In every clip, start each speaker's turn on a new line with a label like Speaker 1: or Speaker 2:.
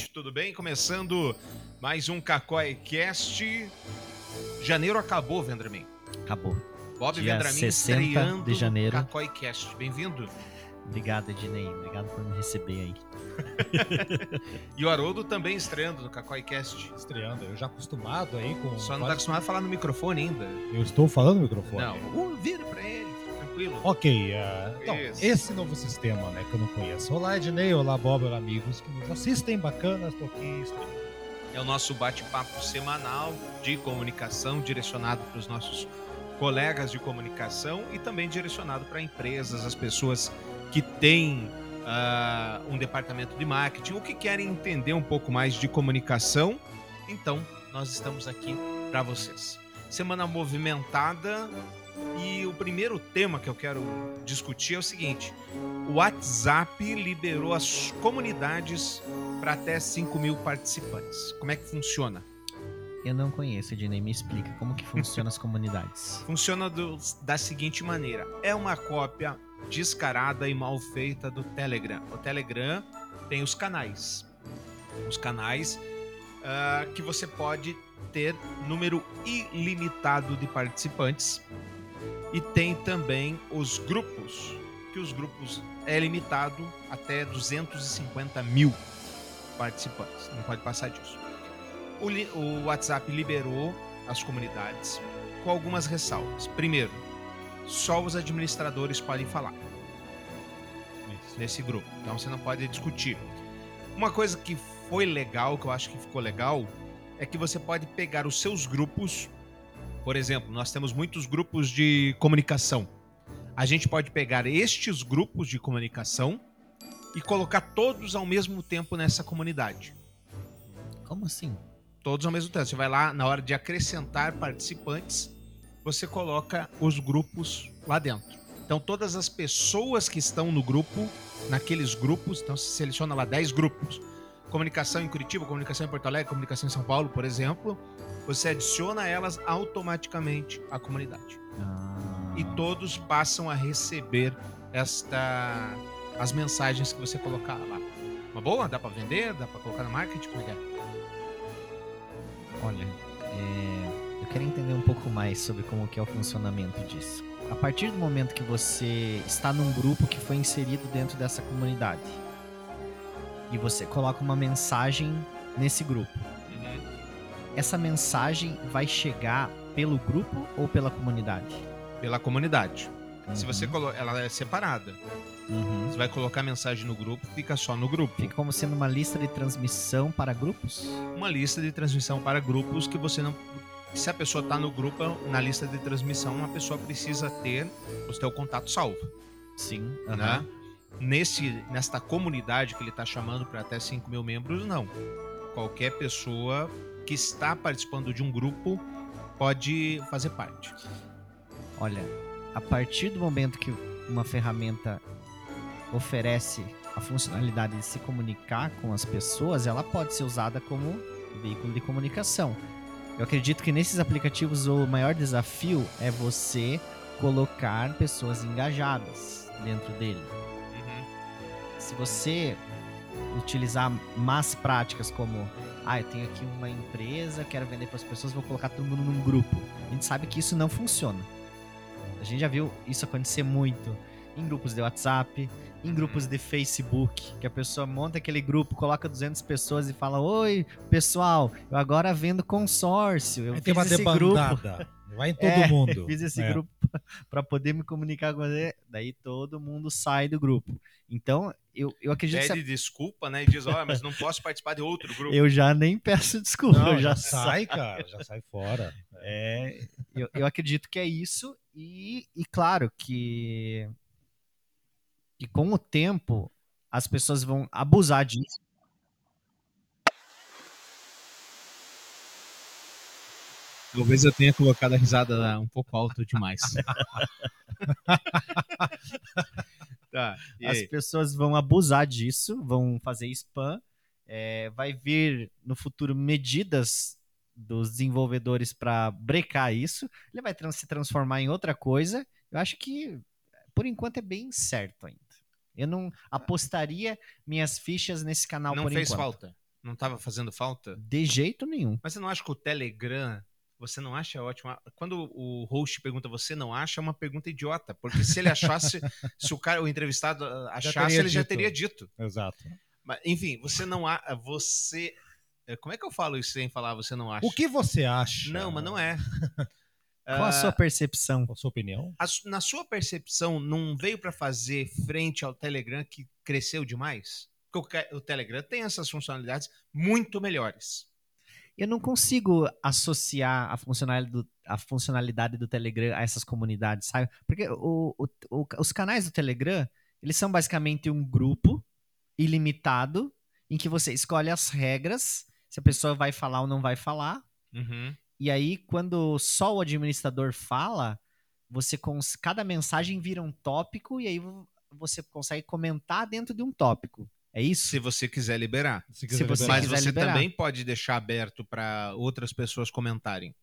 Speaker 1: gente, tudo bem? Começando mais um Cacói Cast. Janeiro acabou, Vendramin.
Speaker 2: Acabou.
Speaker 1: Bob
Speaker 2: Dia
Speaker 1: Vendramin
Speaker 2: 60
Speaker 1: estreando
Speaker 2: de janeiro.
Speaker 1: no Cacói Cast. Bem-vindo.
Speaker 2: Obrigado, Ednei. Obrigado por me receber aí.
Speaker 1: E o Haroldo também estreando no Cacói Cast.
Speaker 3: estreando. Eu já acostumado aí com.
Speaker 1: Só não tá
Speaker 3: vários-
Speaker 1: acostumado a falar no microfone ainda.
Speaker 3: Eu estou falando no microfone.
Speaker 1: Não, uh, vira pra ele, tranquilo.
Speaker 3: Ok, ah, então,
Speaker 1: Isso.
Speaker 3: esse novo sistema, né, que eu não conheço. Olá, Ednei, olá, Bob, olá, amigos que nos assistem, bacanas, tô aqui.
Speaker 1: É o nosso bate-papo semanal de comunicação, direcionado para os nossos colegas de comunicação e também direcionado para empresas, as pessoas que têm ah, um departamento de marketing ou que querem entender um pouco mais de comunicação. Então, nós estamos aqui para vocês. Semana movimentada e o primeiro tema que eu quero discutir é o seguinte: o WhatsApp liberou as comunidades para até 5 mil participantes. Como é que funciona?
Speaker 2: Eu não conheço, Ednei. Me explica como que funcionam as comunidades.
Speaker 1: Funciona do- da seguinte maneira: é uma cópia descarada e mal feita do Telegram. O Telegram tem os canais. Os canais ah, que você pode ter número ilimitado de participantes. E tem também os grupos, que os grupos é limitado até 250 mil participantes. Não pode passar disso. O, o WhatsApp liberou as comunidades com algumas ressalvas. Primeiro, só os administradores podem falar
Speaker 3: Isso.
Speaker 1: nesse grupo. Então você não pode discutir. Uma coisa que foi legal, que eu acho que ficou legal, é que você pode pegar os seus grupos. Por exemplo, nós temos muitos grupos de comunicação. A gente pode pegar estes grupos de comunicação e colocar todos ao mesmo tempo nessa comunidade.
Speaker 2: Como assim?
Speaker 1: Todos ao mesmo tempo. Você vai lá, na hora de acrescentar participantes, você coloca os grupos lá dentro. Então, todas as pessoas que estão no grupo, naqueles grupos, então você seleciona lá 10 grupos. Comunicação em Curitiba, comunicação em Porto Alegre, comunicação em São Paulo, por exemplo. Você adiciona elas automaticamente à comunidade.
Speaker 2: Ah,
Speaker 1: E todos passam a receber essa as mensagens que você colocar lá. Uma boa? Dá para vender? Dá para colocar no marketing? Como é que é?
Speaker 2: Olha, é, eu quero entender um pouco mais sobre como que é o funcionamento disso. A partir do momento que você está num grupo que foi inserido dentro dessa comunidade e você coloca uma mensagem nesse grupo, essa mensagem vai chegar pelo grupo ou pela comunidade?
Speaker 1: Pela comunidade. Se você
Speaker 2: Uhum,
Speaker 1: coloca, ela é separada.
Speaker 2: uhum.
Speaker 1: Você vai colocar a mensagem no grupo, fica só no grupo.
Speaker 2: Fica como sendo uma lista de transmissão para grupos?
Speaker 1: Uma lista de transmissão para grupos que você não. Se a pessoa está no grupo, na lista de transmissão, a pessoa precisa ter o seu contato salvo.
Speaker 2: Sim.
Speaker 1: Né? Nesse, nesta comunidade que ele está chamando para até 5 mil membros, não. Qualquer pessoa que está participando de um grupo pode fazer parte.
Speaker 2: Olha, a partir do momento que uma ferramenta oferece a funcionalidade de se comunicar com as pessoas, ela pode ser usada como veículo de comunicação. Eu acredito que nesses aplicativos o maior desafio é você colocar pessoas engajadas dentro dele. Se você utilizar más práticas como ah, eu tenho aqui uma empresa, quero vender para as pessoas, vou colocar todo mundo num grupo. A gente sabe que isso não funciona. A gente já viu isso acontecer muito em grupos de WhatsApp, em grupos de Facebook, que a pessoa monta aquele grupo, coloca 200 pessoas e fala: Oi, pessoal, eu agora vendo consórcio. Eu
Speaker 3: Aí
Speaker 2: fiz
Speaker 3: tem uma
Speaker 2: esse grupo.
Speaker 3: debandada. Vai em todo
Speaker 2: É,
Speaker 3: mundo.
Speaker 2: Fiz esse
Speaker 3: É.
Speaker 2: grupo para poder me comunicar com você. Daí todo mundo sai do grupo. Então, eu, eu acredito que
Speaker 1: Pede desculpa, né? E diz, ó, mas não posso participar de outro grupo.
Speaker 2: eu já nem peço desculpa.
Speaker 3: Não,
Speaker 2: eu
Speaker 3: já
Speaker 2: já
Speaker 3: sai, cara. Já sai fora.
Speaker 2: É, eu, eu acredito que é isso, e, e claro que, que com o tempo as pessoas vão abusar disso.
Speaker 1: Talvez eu tenha colocado a risada um pouco alto demais. tá, e
Speaker 2: As pessoas vão abusar disso, vão fazer spam. é, vai vir no futuro medidas dos desenvolvedores para brecar isso. Ele vai se transformar em outra coisa. Eu acho que, por enquanto, é bem certo ainda. Eu não apostaria minhas fichas nesse canal
Speaker 1: Não
Speaker 2: por
Speaker 1: fez
Speaker 2: enquanto.
Speaker 1: falta. Não tava fazendo falta?
Speaker 2: De jeito nenhum.
Speaker 1: Mas você não acha que o Telegram, você não acha ótimo? Quando o host pergunta você não acha, é uma pergunta idiota. Porque se ele achasse, se o cara, o entrevistado ah, achasse, ele já
Speaker 3: dito.
Speaker 1: teria dito.
Speaker 3: Exato.
Speaker 1: Mas, enfim, você não há. Você. é, Como é que eu falo isso sem falar você não acha?
Speaker 3: O que você acha?
Speaker 1: Não, mas não é.
Speaker 2: Qual a sua percepção?
Speaker 3: Qual a sua opinião?
Speaker 1: A na sua percepção, não veio para fazer frente ao Telegram que cresceu demais? Porque o, o Telegram tem essas funcionalidades muito melhores.
Speaker 2: Eu não consigo associar a funcionalidade do, a funcionalidade do Telegram a essas comunidades, sabe? Porque o- o- o- os canais do Telegram, eles são basicamente um grupo ilimitado em que você escolhe as regras, se a pessoa vai falar ou não vai falar.
Speaker 1: Uhum.
Speaker 2: E aí, quando só o administrador fala, você cons- cada mensagem vira um tópico e aí vo- você consegue comentar dentro de um tópico. É isso?
Speaker 1: Se você quiser liberar.
Speaker 3: Se
Speaker 2: Se você
Speaker 1: Mas
Speaker 2: quiser
Speaker 1: você
Speaker 2: liberar.
Speaker 1: também pode deixar aberto para outras pessoas comentarem.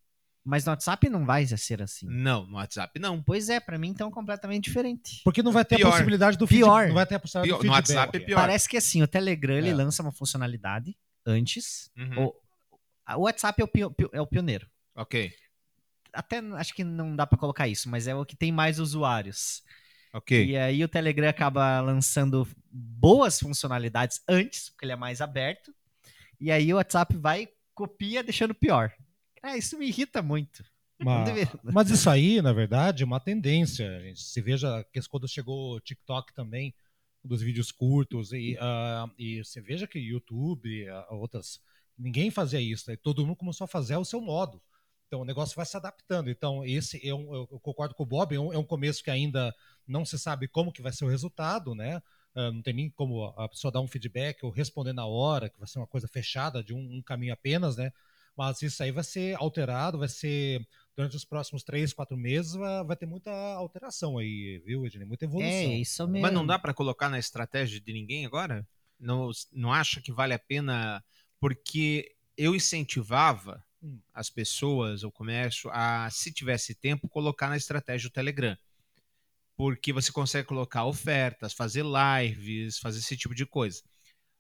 Speaker 2: Mas no WhatsApp não vai ser assim.
Speaker 1: Não, no WhatsApp não.
Speaker 2: Pois é, pra mim então completamente diferente.
Speaker 3: Porque não vai ter
Speaker 1: Pior.
Speaker 3: a possibilidade do
Speaker 2: Pior.
Speaker 3: feed- Não vai ter a possibilidade
Speaker 1: Pior.
Speaker 3: do
Speaker 1: No
Speaker 3: feedback.
Speaker 1: WhatsApp é pior.
Speaker 2: Parece que assim, o Telegram ele
Speaker 3: É.
Speaker 2: lança uma funcionalidade antes.
Speaker 1: Uhum.
Speaker 2: O, o WhatsApp é o, é o pioneiro.
Speaker 1: Ok,
Speaker 2: Até acho que não dá pra colocar isso, mas é o que tem mais usuários.
Speaker 1: ok.
Speaker 2: E aí o Telegram acaba lançando boas funcionalidades antes, porque ele é mais aberto. E aí o WhatsApp vai copia deixando pior. É, isso me irrita muito.
Speaker 3: Mas, mas isso aí, na verdade, é uma tendência. gente. Se veja que quando chegou o TikTok também, dos vídeos curtos, e, ah, e você veja que YouTube, ah, outras, ninguém fazia isso. Aí todo mundo começou a fazer ao seu modo. Então o negócio vai se adaptando. Então, esse é um, eu concordo com o Bob, é um, é um começo que ainda não se sabe como que vai ser o resultado, né? Ah, não tem nem como a pessoa dar um feedback ou responder na hora, que vai ser uma coisa fechada de um, um caminho apenas, né? Mas isso aí vai ser alterado, vai ser durante os próximos três, quatro meses vai, vai ter muita alteração aí, viu, Ednei? Muita evolução.
Speaker 2: É, isso mesmo.
Speaker 1: Mas não dá para colocar na estratégia de ninguém agora? Não, não acha que vale a pena? Porque eu incentivava
Speaker 3: Hum.
Speaker 1: as pessoas, o comércio, a, se tivesse tempo, colocar na estratégia o Telegram. Porque você consegue colocar ofertas, fazer lives, fazer esse tipo de coisa.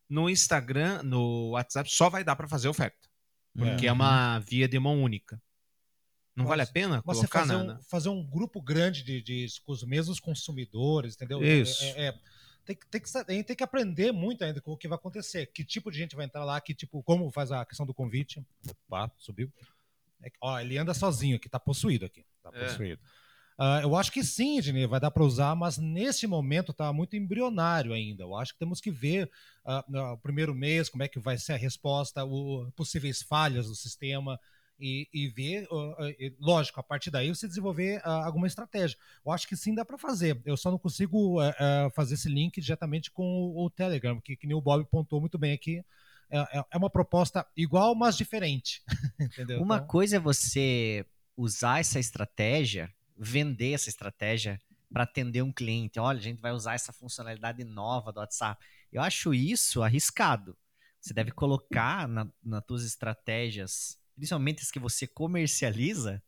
Speaker 1: No Instagram, no WhatsApp, só vai dar para fazer oferta. Porque é, uma via de mão única. Não vale a pena
Speaker 3: Mas você
Speaker 1: colocar
Speaker 3: fazer
Speaker 1: na,
Speaker 3: um, fazer um grupo grande de, de- com os mesmos consumidores, entendeu?
Speaker 1: Isso.
Speaker 3: É- é- é- tem, que- tem, que, a gente tem que aprender muito ainda com o que vai acontecer. Que tipo de gente vai entrar lá, que tipo, como faz a questão do convite. Opa, subiu. É ó, ele anda sozinho aqui, tá possuído aqui. Tá
Speaker 1: É.
Speaker 3: possuído. Ah, eu acho que sim, Ednei, vai dar para usar, mas nesse momento tá muito embrionário ainda. Eu acho que temos que ver ah, no primeiro mês como é que vai ser a resposta, o, possíveis falhas do sistema e, e ver, ah, ah, lógico, a partir daí você desenvolver ah, alguma estratégia. Eu acho que sim dá para fazer. Eu só não consigo fazer esse link diretamente com o, Telegram, que, que nem o Bob pontuou muito bem aqui. É, é- é uma proposta igual, mas diferente. Entendeu?
Speaker 2: Uma
Speaker 3: Então,
Speaker 2: coisa é você usar essa estratégia, vender essa estratégia para atender um cliente. Olha, a gente vai usar essa funcionalidade nova do WhatsApp. Eu acho isso arriscado. Você deve colocar na, nas tuas estratégias, principalmente as que você comercializa,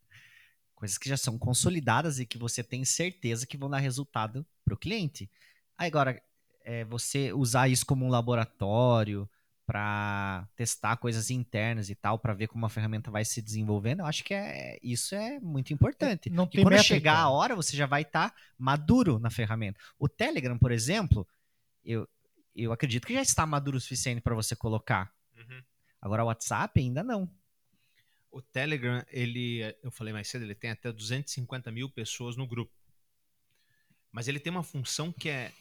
Speaker 2: coisas que já são consolidadas e que você tem certeza que vão dar resultado para o cliente. Aí, agora, é, você usar isso como um laboratório para testar coisas internas e tal, para ver como a ferramenta vai se desenvolvendo, eu acho que é, isso é muito importante.
Speaker 3: Não tem
Speaker 2: quando
Speaker 3: métrica.
Speaker 2: chegar a hora, você já vai estar maduro na ferramenta. O Telegram, por exemplo, eu, eu acredito que já está maduro o suficiente para você colocar.
Speaker 1: Uhum.
Speaker 2: Agora, o WhatsApp ainda não.
Speaker 1: O Telegram, ele, eu falei mais cedo, ele tem até 250 mil pessoas no grupo. Mas ele tem uma função que é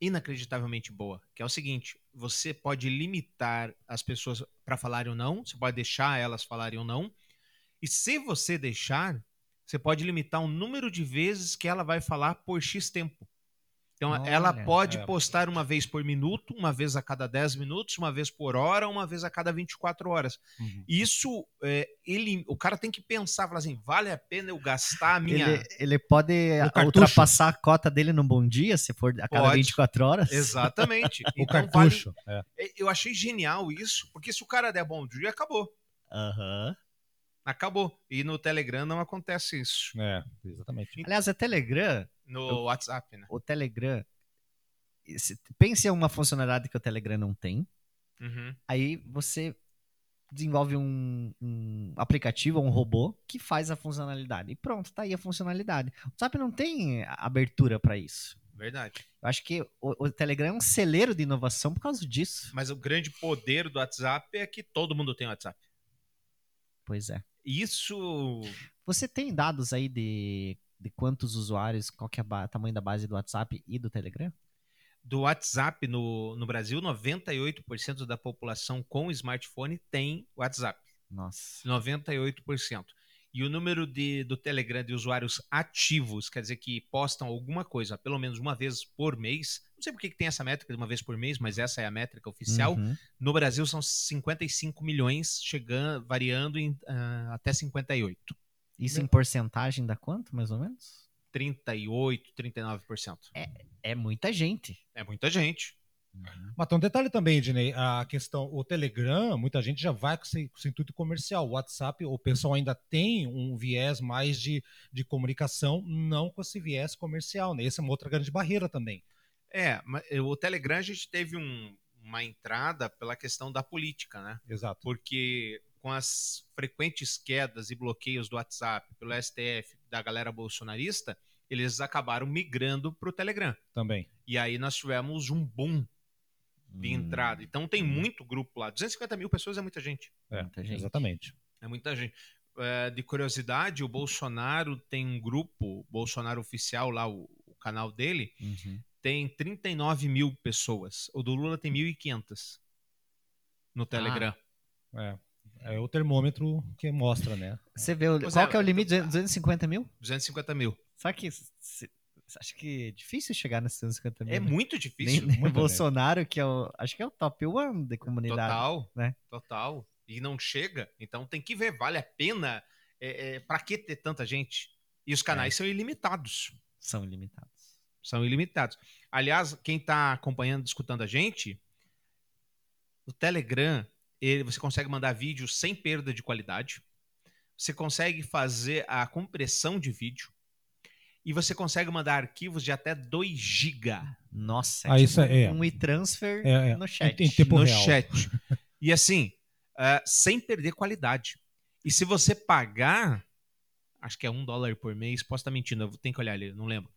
Speaker 1: inacreditavelmente boa, que é o seguinte: você pode limitar as pessoas para falarem ou não, você pode deixar elas falarem ou não, e se você deixar, você pode limitar o número de vezes que ela vai falar por X tempo. Então, ela
Speaker 2: Olha,
Speaker 1: pode
Speaker 3: é.
Speaker 1: postar uma vez por minuto, uma vez a cada 10 minutos, uma vez por hora, uma vez a cada 24 horas.
Speaker 3: Uhum.
Speaker 1: Isso, é, ele, o cara tem que pensar, falar assim, vale a pena eu gastar a minha...
Speaker 2: Ele, ele pode
Speaker 3: cartucho.
Speaker 2: ultrapassar a cota dele num bom dia, se for a cada
Speaker 1: Pode.
Speaker 2: 24 horas.
Speaker 1: Exatamente.
Speaker 3: O
Speaker 1: Então,
Speaker 3: cartucho. é.
Speaker 1: vale- eu achei genial isso, porque se o cara der bom dia, acabou.
Speaker 2: Aham.
Speaker 1: Acabou. E no Telegram não acontece isso.
Speaker 3: É, exatamente.
Speaker 2: Aliás, o Telegram,
Speaker 1: No
Speaker 2: Eu-
Speaker 1: WhatsApp, né?
Speaker 2: o Telegram. se- Pense em uma funcionalidade que o Telegram não tem.
Speaker 1: Uhum.
Speaker 2: Aí você desenvolve um, um aplicativo, um robô que faz a funcionalidade. E pronto, tá aí a funcionalidade. O WhatsApp não tem abertura para isso.
Speaker 1: Verdade.
Speaker 2: Eu acho que o, o, Telegram é um celeiro de inovação por causa disso.
Speaker 1: Mas o grande poder do WhatsApp é que todo mundo tem WhatsApp.
Speaker 2: Pois é.
Speaker 1: Isso.
Speaker 2: Você tem dados aí de, de quantos usuários, qual que é o tamanho da base do WhatsApp e do Telegram?
Speaker 1: Do WhatsApp no, no Brasil, 98% da população com smartphone tem WhatsApp.
Speaker 2: Nossa.
Speaker 1: 98%. E o número de, do Telegram de usuários ativos, quer dizer que postam alguma coisa pelo menos uma vez por mês. Não sei por que, tem essa métrica de uma vez por mês, mas essa é a métrica oficial.
Speaker 2: Uhum.
Speaker 1: No Brasil são 55 milhões, chegando, variando em, uh, até 58.
Speaker 2: Isso em porcentagem dá quanto, mais ou menos?
Speaker 1: 38, 39%.
Speaker 2: É, é muita gente.
Speaker 1: É muita gente.
Speaker 3: Uhum. Mas tem um detalhe também, Dinei, a questão, o Telegram, muita gente já vai com esse, com esse intuito comercial. O WhatsApp, o pessoal ainda tem um viés mais de, de comunicação, não com esse viés comercial, né? Essa é uma outra grande barreira também.
Speaker 1: É, eh, o Telegram a gente teve um, uma entrada pela questão da política, né?
Speaker 3: Exato.
Speaker 1: Porque com as frequentes quedas e bloqueios do WhatsApp pelo STF da galera bolsonarista, eles acabaram migrando para o Telegram.
Speaker 3: Também.
Speaker 1: E aí nós tivemos um boom de hum. entrada. Então tem muito grupo lá. 250 mil pessoas é muita gente.
Speaker 3: É,
Speaker 2: muita gente.
Speaker 3: exatamente.
Speaker 1: É muita gente. É, de curiosidade, o Bolsonaro tem um grupo, Bolsonaro Oficial, lá, o, o canal dele,
Speaker 2: uhum.
Speaker 1: tem 39 mil pessoas. O do Lula tem 1.500 no Telegram.
Speaker 3: Ah. É. É o termômetro que mostra, né?
Speaker 2: Você vê, o, qual é, que é o limite? 250 mil?
Speaker 1: 250 mil.
Speaker 2: Só que acha que é difícil chegar nesses 150 mil?
Speaker 1: É
Speaker 2: né?
Speaker 1: muito difícil.
Speaker 2: Nem, nem
Speaker 1: muito
Speaker 2: Bolsonaro, que é o. Acho que é o top one de comunidade.
Speaker 1: Total.
Speaker 2: Né?
Speaker 1: Total. E não chega. Então tem que ver, vale a pena. É, é, para que ter tanta gente? E os canais é. são ilimitados.
Speaker 2: São ilimitados.
Speaker 1: São ilimitados. Aliás, quem está acompanhando, escutando a gente, o Telegram, ele, você consegue mandar vídeo sem perda de qualidade. Você consegue fazer a compressão de vídeo e você consegue mandar arquivos de até 2 GB.
Speaker 2: Nossa,
Speaker 3: é ah, tipo isso é,
Speaker 2: um e-transfer
Speaker 3: é,
Speaker 2: é, no chat.
Speaker 3: Em tempo
Speaker 1: no
Speaker 3: real.
Speaker 1: chat. E assim, uh, sem perder qualidade. E se você pagar, acho que é um dólar por mês, posso estar mentindo, eu tenho que olhar ali, não lembro.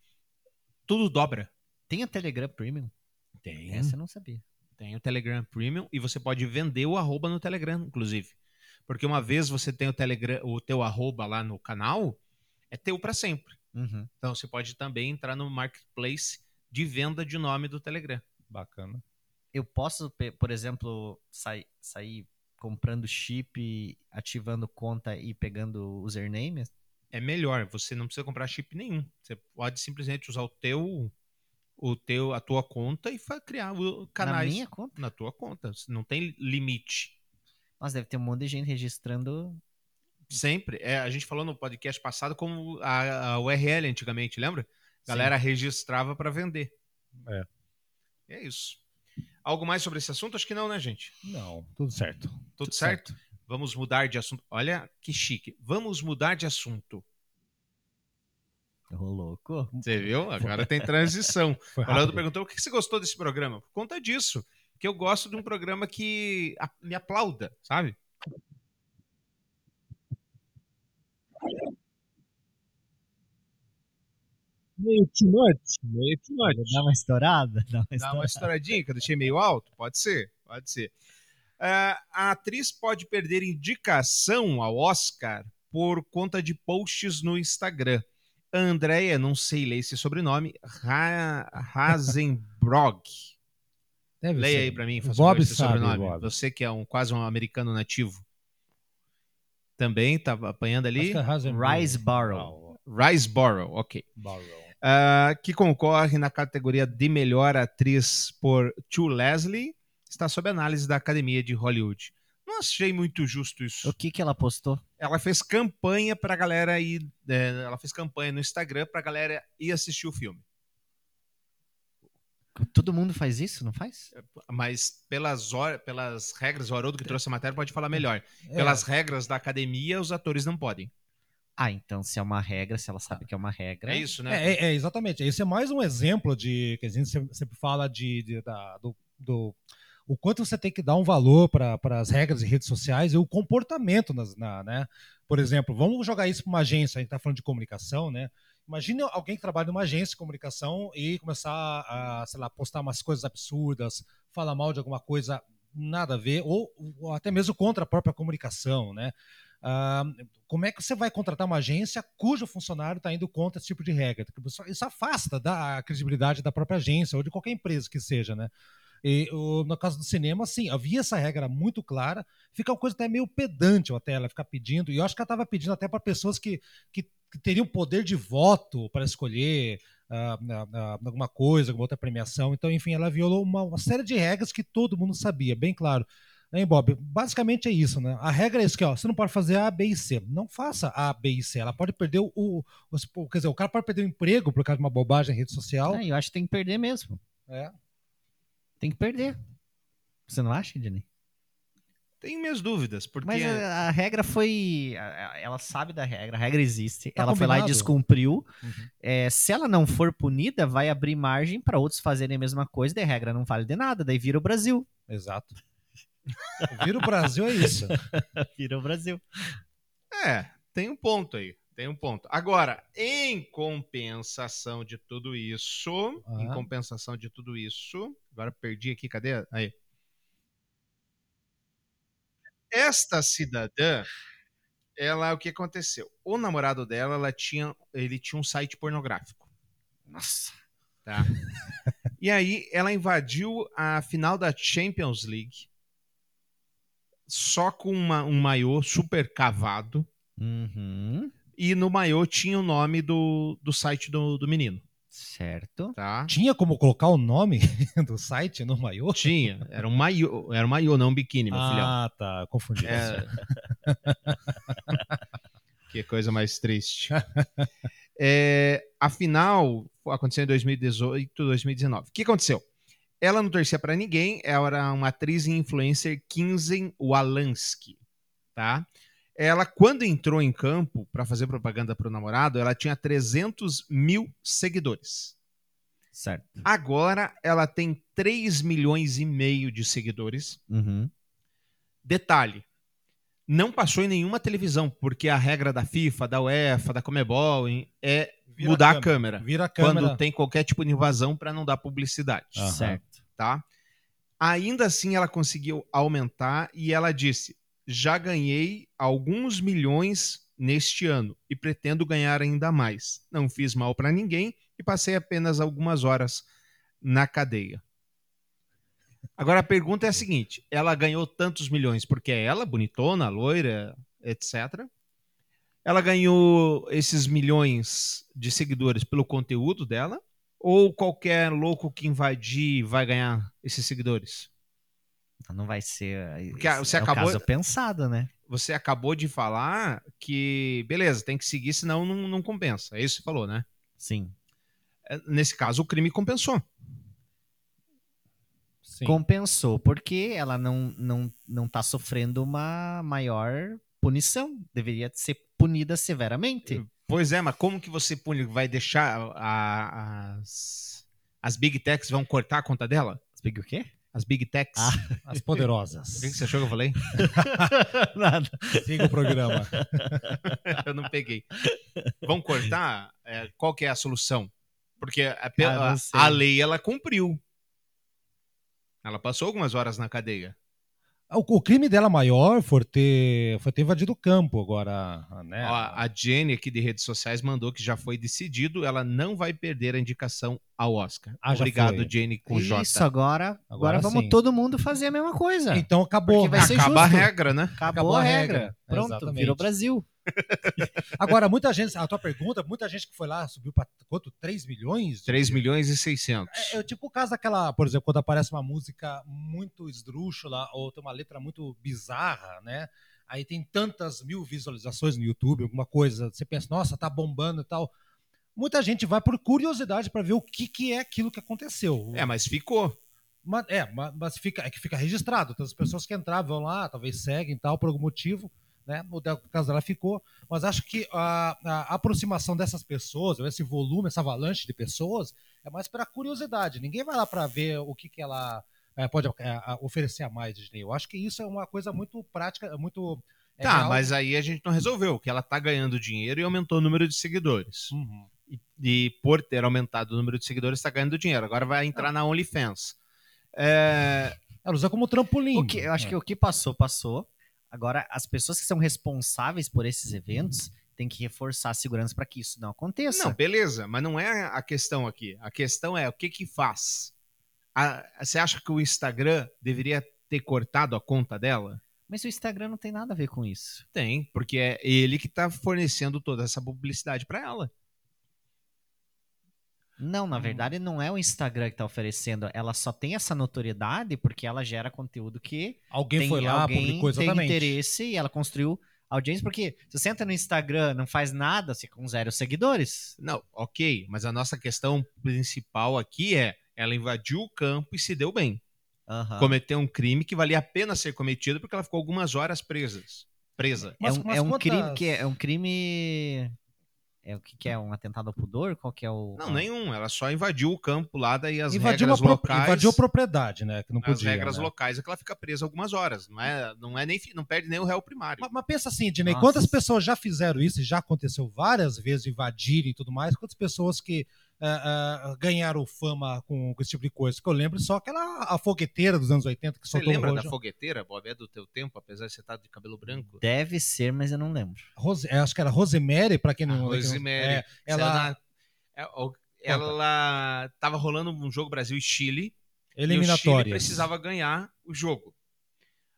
Speaker 1: Tudo dobra.
Speaker 2: Tem a Telegram Premium?
Speaker 1: Tem.
Speaker 2: Essa eu não sabia.
Speaker 1: Tem o Telegram Premium e você pode vender o arroba no Telegram, inclusive. Porque uma vez você tem o, Telegram, o teu arroba lá no canal, é teu para sempre.
Speaker 2: Uhum.
Speaker 1: Então você pode também entrar no marketplace de venda de nome do Telegram.
Speaker 3: Bacana.
Speaker 2: Eu posso, por exemplo, sair, sair comprando chip, ativando conta e pegando username?
Speaker 1: É melhor, você não precisa comprar chip nenhum. Você pode simplesmente usar o teu o teu a tua conta e criar canais
Speaker 2: na minha conta,
Speaker 1: na tua conta, não tem limite.
Speaker 2: Mas deve ter um monte de gente registrando
Speaker 1: Sempre. É, a gente falou no podcast passado como a, a URL antigamente, lembra? A galera Sim. registrava para vender.
Speaker 3: É.
Speaker 1: É isso. Algo mais sobre esse assunto? Acho que não, né, gente?
Speaker 3: Não, tudo certo.
Speaker 1: Tudo, tudo certo? certo? Vamos mudar de assunto. Olha que chique. Vamos mudar de assunto.
Speaker 2: Ô, louco.
Speaker 1: Você viu? Agora tem transição. o Leandro perguntou o que você gostou desse programa? Por conta disso. Que eu gosto de um programa que me aplauda, sabe?
Speaker 3: meio too much, meio too much.
Speaker 2: Dá uma estourada?
Speaker 1: Dá uma, estourada. Dá uma estouradinha, que eu deixei meio alto? Pode ser, pode ser. Uh, a atriz pode perder indicação ao Oscar por conta de posts no Instagram. A Andrea, não sei ler esse sobrenome, ha Hazenbrog. Deve Leia ser. aí para mim,
Speaker 3: Bob esse sabe, sobrenome.
Speaker 1: Bob. Você que é um quase um americano nativo. Também tá apanhando ali.
Speaker 2: É Riseborough.
Speaker 1: Riseborough, ok. Uh, que concorre na categoria de melhor atriz por To Leslie, está sob análise da Academia de Hollywood. Não achei muito justo isso.
Speaker 2: O que, que ela postou?
Speaker 1: Ela fez campanha pra galera ir. É, ela fez campanha no Instagram pra galera ir assistir o filme.
Speaker 2: Todo mundo faz isso, não faz?
Speaker 1: Mas pelas, or... pelas regras, o Haroldo que trouxe a matéria pode falar melhor. É. Pelas regras da academia, os atores não podem.
Speaker 2: Ah, então se é uma regra, se ela sabe que é uma regra.
Speaker 1: É isso, né?
Speaker 3: É, é, é exatamente. Esse é mais um exemplo de. Que a gente sempre fala de, de da, do, do o quanto você tem que dar um valor para as regras de redes sociais e o comportamento nas, na, né? Por exemplo, vamos jogar isso para uma agência, a gente está falando de comunicação, né? Imagina alguém que trabalha numa agência de comunicação e começar a, sei lá, postar umas coisas absurdas, falar mal de alguma coisa nada a ver, ou, ou até mesmo contra a própria comunicação, né? Como é que você vai contratar uma agência cujo funcionário está indo contra esse tipo de regra? Isso afasta da credibilidade da própria agência ou de qualquer empresa que seja, né? E, o, no caso do cinema, sim, havia essa regra muito clara, fica uma coisa até meio pedante até ela ficar pedindo, e eu acho que ela estava pedindo até para pessoas que, que, que, teriam poder de voto para escolher uh, alguma coisa, alguma outra premiação. Então, enfim, ela violou uma, uma série de regras que todo mundo sabia, bem claro. Hein, Bob? Basicamente é isso, né? A regra é isso que, ó, você não pode fazer A, B e C. Não faça A, B e C. Ela pode perder o, o, Quer dizer, o cara pode perder o emprego por causa de uma bobagem em rede social.
Speaker 2: É, eu acho que tem que perder mesmo.
Speaker 3: É.
Speaker 2: Tem que perder. Você não acha, Dini?
Speaker 1: Tenho minhas dúvidas, porque...
Speaker 2: Mas a, a, regra foi... Ela sabe da regra, a regra existe. Tá ela combinado. foi lá e descumpriu. Uhum. É, se ela não for punida, vai abrir margem para outros fazerem a mesma coisa, daí a regra não vale de nada, daí vira o Brasil.
Speaker 3: Exato. vira o Brasil é isso.
Speaker 2: vira o Brasil.
Speaker 1: É, tem um ponto aí. Tem um ponto. Agora, em compensação de tudo isso, ah. em compensação de tudo isso, agora perdi aqui, cadê? Aí. Esta cidadã, ela, o que aconteceu? O namorado dela, ela tinha, ele tinha um site pornográfico.
Speaker 2: Nossa.
Speaker 1: Tá? e aí, ela invadiu a final da Champions League só com uma, um maiô super cavado.
Speaker 2: Uhum
Speaker 1: e no maiô tinha o nome do, do site do, do menino.
Speaker 2: Certo.
Speaker 1: Tá?
Speaker 3: Tinha como colocar o nome do site no maiô?
Speaker 1: Tinha. Era um maiô, era um maiô, não um biquíni, meu
Speaker 3: ah,
Speaker 1: filhão.
Speaker 3: Ah, tá. Confundi.
Speaker 1: É... que coisa mais triste. é, afinal, aconteceu em 2018, 2019. O que aconteceu? Ela não torcia para ninguém, ela era uma atriz e influencer Kinzen Walansky, tá? Ela, quando entrou em campo para fazer propaganda para o namorado, ela tinha 300 mil seguidores.
Speaker 2: Certo.
Speaker 1: Agora ela tem 3 milhões e meio de seguidores.
Speaker 2: Uhum.
Speaker 1: Detalhe: não passou em nenhuma televisão, porque a regra da FIFA, da UEFA, da Comebol é Vira mudar a câmera. a câmera.
Speaker 3: Vira a câmera.
Speaker 1: Quando tem qualquer tipo de invasão para não dar publicidade.
Speaker 2: Uhum. Certo.
Speaker 1: Tá? Ainda assim, ela conseguiu aumentar e ela disse: já ganhei alguns milhões neste ano e pretendo ganhar ainda mais. Não fiz mal para ninguém e passei apenas algumas horas na cadeia. Agora a pergunta é a seguinte: ela ganhou tantos milhões porque é ela, bonitona, loira, etc. Ela ganhou esses milhões de seguidores pelo conteúdo dela? Ou qualquer louco que invadir vai ganhar esses seguidores?
Speaker 2: Não vai ser.
Speaker 1: Porque você é acabou.
Speaker 2: caso pensado, né?
Speaker 1: Você acabou de falar que, beleza, tem que seguir, senão não, não compensa. É isso que você falou, né?
Speaker 2: Sim.
Speaker 1: É, nesse caso, o crime compensou.
Speaker 2: Sim. Compensou, porque ela não, não, não tá sofrendo uma maior punição. Deveria ser punida severamente.
Speaker 1: Pois é, mas como que você pune? Vai deixar a, as, as big techs vão cortar a conta dela?
Speaker 2: As big o quê?
Speaker 1: As big techs. Ah,
Speaker 3: as poderosas.
Speaker 1: O que você achou que eu falei?
Speaker 2: Nada.
Speaker 3: Siga o programa.
Speaker 1: eu não peguei. Vamos cortar? É, qual que é a solução? Porque a, a, a lei, ela cumpriu. Ela passou algumas horas na cadeia.
Speaker 3: O, crime dela maior foi ter, foi ter invadido o campo agora, né?
Speaker 1: Ó, a Jenny aqui de redes sociais mandou que já foi decidido, ela não vai perder a indicação ao Oscar. Ah, Obrigado, Jenny com
Speaker 2: Isso,
Speaker 1: J.
Speaker 2: Isso, agora, agora, agora vamos todo mundo fazer a mesma coisa.
Speaker 3: Então acabou.
Speaker 2: vai ser
Speaker 1: Acaba
Speaker 2: justo.
Speaker 1: a regra, né?
Speaker 2: Acabou, acabou a regra. regra. Pronto, Exatamente. virou Brasil.
Speaker 3: Agora, muita gente, a tua pergunta, muita gente que foi lá subiu para quanto? 3 milhões?
Speaker 1: 3 milhões e 600.
Speaker 3: É, é tipo o caso daquela, por exemplo, quando aparece uma música muito esdrúxula ou tem uma letra muito bizarra, né? Aí tem tantas mil visualizações no YouTube, alguma coisa, você pensa, nossa, tá bombando e tal. Muita gente vai por curiosidade para ver o que, que é aquilo que aconteceu.
Speaker 1: É, mas ficou.
Speaker 3: Mas, é, mas fica, é que fica registrado. Então, as pessoas que entravam lá, talvez seguem tal, por algum motivo né? O caso dela ficou, mas acho que a, a, aproximação dessas pessoas, esse volume, essa avalanche de pessoas, é mais para curiosidade. Ninguém vai lá para ver o que, que ela é, pode é, oferecer a mais, Disney. Eu acho que isso é uma coisa muito prática, muito. é
Speaker 1: Tá,
Speaker 3: real.
Speaker 1: mas aí a gente não resolveu, que ela tá ganhando dinheiro e aumentou o número de seguidores.
Speaker 3: Uhum.
Speaker 1: E, e por ter aumentado o número de seguidores, está ganhando dinheiro. Agora vai entrar na OnlyFans. É,
Speaker 3: Ela usa como trampolim.
Speaker 2: O que, eu acho
Speaker 3: É.
Speaker 2: que o que passou, passou. Agora, as pessoas que são responsáveis por esses eventos têm que reforçar a segurança para que isso não aconteça.
Speaker 1: Não, beleza, mas não é a questão aqui. A questão é o que que faz. A- você acha que o Instagram deveria ter cortado a conta dela?
Speaker 2: Mas o Instagram não tem nada a ver com isso.
Speaker 1: Tem, porque é ele que tá fornecendo toda essa publicidade para ela.
Speaker 2: Não, na
Speaker 3: Hum.
Speaker 2: verdade, não é o Instagram que tá oferecendo. Ela só tem essa notoriedade porque ela gera conteúdo que
Speaker 3: Alguém
Speaker 2: tem
Speaker 3: foi lá,
Speaker 2: alguém
Speaker 3: publicou
Speaker 2: tem
Speaker 3: exatamente.
Speaker 2: interesse e ela construiu audiência. Porque se você entra no Instagram, não faz nada, você com zero seguidores.
Speaker 1: Não, ok, mas a nossa questão principal aqui é ela invadiu o campo e se deu bem.
Speaker 2: Aham.
Speaker 1: Cometeu um crime que valia a pena ser cometido porque ela ficou algumas horas presas. Presa.
Speaker 3: Mas-
Speaker 2: é um,
Speaker 3: mas
Speaker 2: é um
Speaker 3: quantas-
Speaker 2: crime que é, é um crime. É o que, que é? Um atentado ao pudor? Qual que é o.
Speaker 1: Não, nenhum. Ela só invadiu o campo lá, daí as
Speaker 3: Invadiu,
Speaker 1: regras locais.
Speaker 3: invadiu a propriedade, né? Que não
Speaker 1: As
Speaker 3: podia.
Speaker 1: regras
Speaker 3: né?
Speaker 1: locais é que ela fica presa algumas horas. Não é, não é nem não perde nem o réu primário.
Speaker 3: Mas, mas pensa assim, Dinei, quantas pessoas já fizeram isso e já aconteceu várias vezes, invadirem e tudo mais? Quantas pessoas que ah, ah, ganharam fama com, com esse tipo de coisa? Que eu lembro só aquela a fogueteira dos anos 80 que
Speaker 1: Você
Speaker 3: soltou
Speaker 1: lembra
Speaker 3: o
Speaker 1: da fogueteira, Bob? É do teu tempo, apesar de você estar de cabelo branco?
Speaker 2: Deve ser, mas eu não lembro.
Speaker 3: Rose- é, acho que era Rosemary, pra quem não
Speaker 1: Rosemary.
Speaker 3: É, ela
Speaker 1: é, o- Ela tava rolando um jogo Brasil e Chile. E o Chile
Speaker 3: eliminatória.
Speaker 1: precisava ganhar o jogo.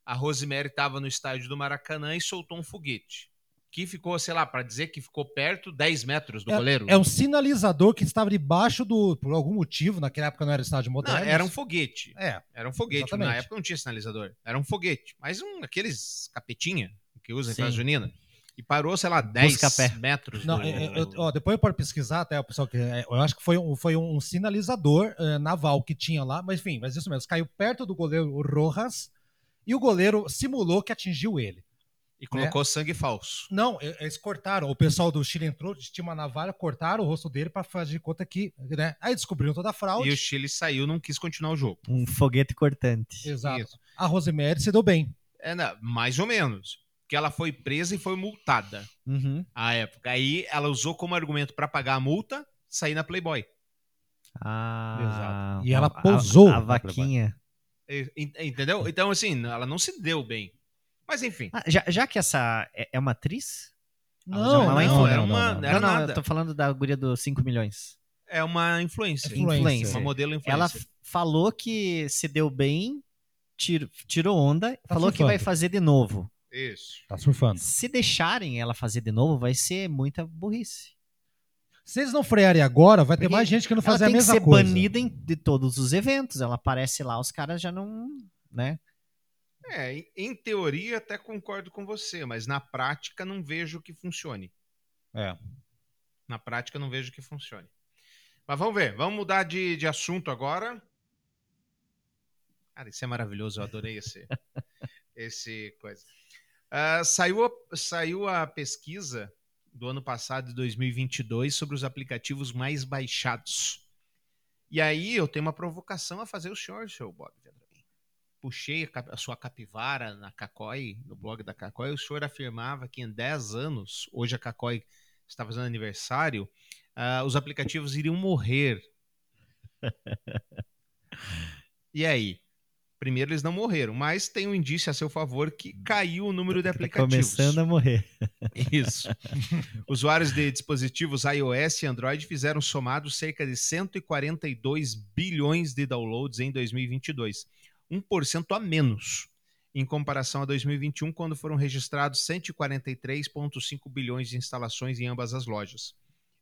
Speaker 1: A Rosemary estava no estádio do Maracanã e soltou um foguete. Que ficou, sei lá, para dizer que ficou perto 10 metros do goleiro.
Speaker 3: É um sinalizador que estava debaixo do. Por algum motivo, naquela época não era estádio
Speaker 1: Não,
Speaker 3: moderno.
Speaker 1: era um foguete.
Speaker 3: É,
Speaker 1: Era um foguete.
Speaker 3: Exatamente.
Speaker 1: Na época não tinha sinalizador. Era um foguete. Mas um aqueles capetinha que usa em
Speaker 2: Sim.
Speaker 1: festa junina. E parou, sei lá, 10
Speaker 2: Busca-pé.
Speaker 1: metros
Speaker 3: Não,
Speaker 1: do...
Speaker 3: é, é, eu- ó, depois pode pesquisar até o pessoal que. é, eu acho que foi um, foi um sinalizador é, naval que tinha lá, mas enfim, mas isso mesmo. Caiu perto do goleiro Rojas e o goleiro simulou que atingiu ele.
Speaker 1: E colocou sangue falso.
Speaker 3: Não, eles cortaram. O pessoal do Chile entrou, tinha uma navalha, cortaram o rosto dele para fazer de conta que. Né? Aí descobriram toda a fraude.
Speaker 1: E o Chile saiu, não quis continuar o jogo.
Speaker 2: Um foguete cortante.
Speaker 3: Exato.
Speaker 1: Isso.
Speaker 3: A Rosemary se deu bem.
Speaker 1: É, não, mais ou menos. Porque ela foi presa e foi multada
Speaker 2: Uhum.
Speaker 1: à época. Aí ela usou como argumento para pagar a multa sair na Playboy.
Speaker 2: Ah,
Speaker 3: Exato. E ela pousou
Speaker 2: A, a vaquinha.
Speaker 1: En- Entendeu? Então, assim, ela não se deu bem. Mas enfim.
Speaker 2: Ah, já, já que essa é, é uma atriz?
Speaker 3: Não,
Speaker 2: mas é uma
Speaker 3: não,
Speaker 1: era
Speaker 3: não,
Speaker 1: uma-
Speaker 3: não, não.
Speaker 1: Era
Speaker 2: não, não,
Speaker 1: nada.
Speaker 2: eu tô falando da guria dos 5 milhões.
Speaker 1: É uma influencer.
Speaker 3: Influencer.
Speaker 2: Influencer.
Speaker 1: Uma modelo influencer.
Speaker 2: Ela falou que se deu bem, tir- tirou onda,
Speaker 3: Tá
Speaker 2: falou que
Speaker 3: surfando.
Speaker 2: vai fazer de novo.
Speaker 1: Isso.
Speaker 3: Tá surfando.
Speaker 2: Se deixarem ela fazer de novo, vai ser muita burrice.
Speaker 3: Se eles não frearem agora, vai ter
Speaker 2: Porque
Speaker 3: mais gente que não
Speaker 2: ela
Speaker 3: fazer a
Speaker 2: tem que
Speaker 3: mesma
Speaker 2: ser
Speaker 3: coisa.
Speaker 2: banida em- de todos os eventos. Ela aparece lá, os caras já não. né?
Speaker 1: É, em- teoria até concordo com você, mas na prática não vejo que funcione.
Speaker 3: É.
Speaker 1: Na prática não vejo que funcione. Mas vamos ver, vamos mudar de, de assunto agora. Cara, isso é maravilhoso, eu adorei esse, esse coisa. Ah, saiu, a- saiu a pesquisa do ano passado, de 2022, sobre os aplicativos mais baixados. E aí eu tenho uma provocação a fazer o senhor, seu Bob Vendramin. Puxei a, sua capivara na Cacói, no blog da Cacói, o senhor afirmava que em 10 anos, hoje a Cacói está fazendo aniversário, ah, os aplicativos iriam morrer. e aí? Primeiro, eles não morreram, mas tem um indício a seu favor que caiu o número de
Speaker 2: Tá
Speaker 1: aplicativos.
Speaker 2: começando a morrer.
Speaker 1: Isso. Usuários de dispositivos iOS e Android fizeram somados cerca de 142 bilhões de downloads em 2022, 1% a menos em comparação a 2021, quando foram registrados 143,5 bilhões de instalações em ambas as lojas.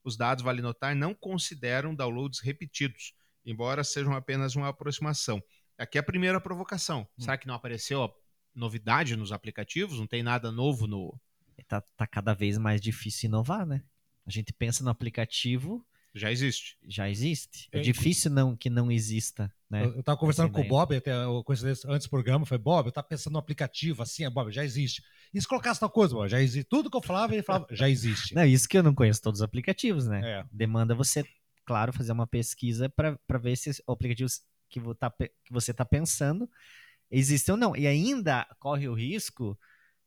Speaker 1: Os dados, vale notar, não consideram downloads repetidos, embora sejam apenas uma aproximação. Aqui é a primeira provocação. Será que não apareceu a novidade nos aplicativos? Não tem nada novo no,
Speaker 2: Tá, tá cada vez mais difícil inovar, né? A gente pensa no aplicativo,
Speaker 1: Já existe.
Speaker 2: já existe. É
Speaker 3: É,
Speaker 2: difícil não, que não exista, né?
Speaker 3: Eu, eu tava conversando
Speaker 2: Essa
Speaker 3: com o. Bob, até eu conheci antes do programa, falei, Bob, eu tava pensando no aplicativo, assim, é, Bob, já existe. E se colocasse tal coisa, Bob, já existe. Tudo que eu falava, ele falava, já existe.
Speaker 2: Não, isso que eu não conheço todos os aplicativos, né?
Speaker 3: É.
Speaker 2: Demanda você, claro, fazer uma pesquisa para ver se o aplicativo que, vo- tá que você está pensando existe ou não. E ainda corre o risco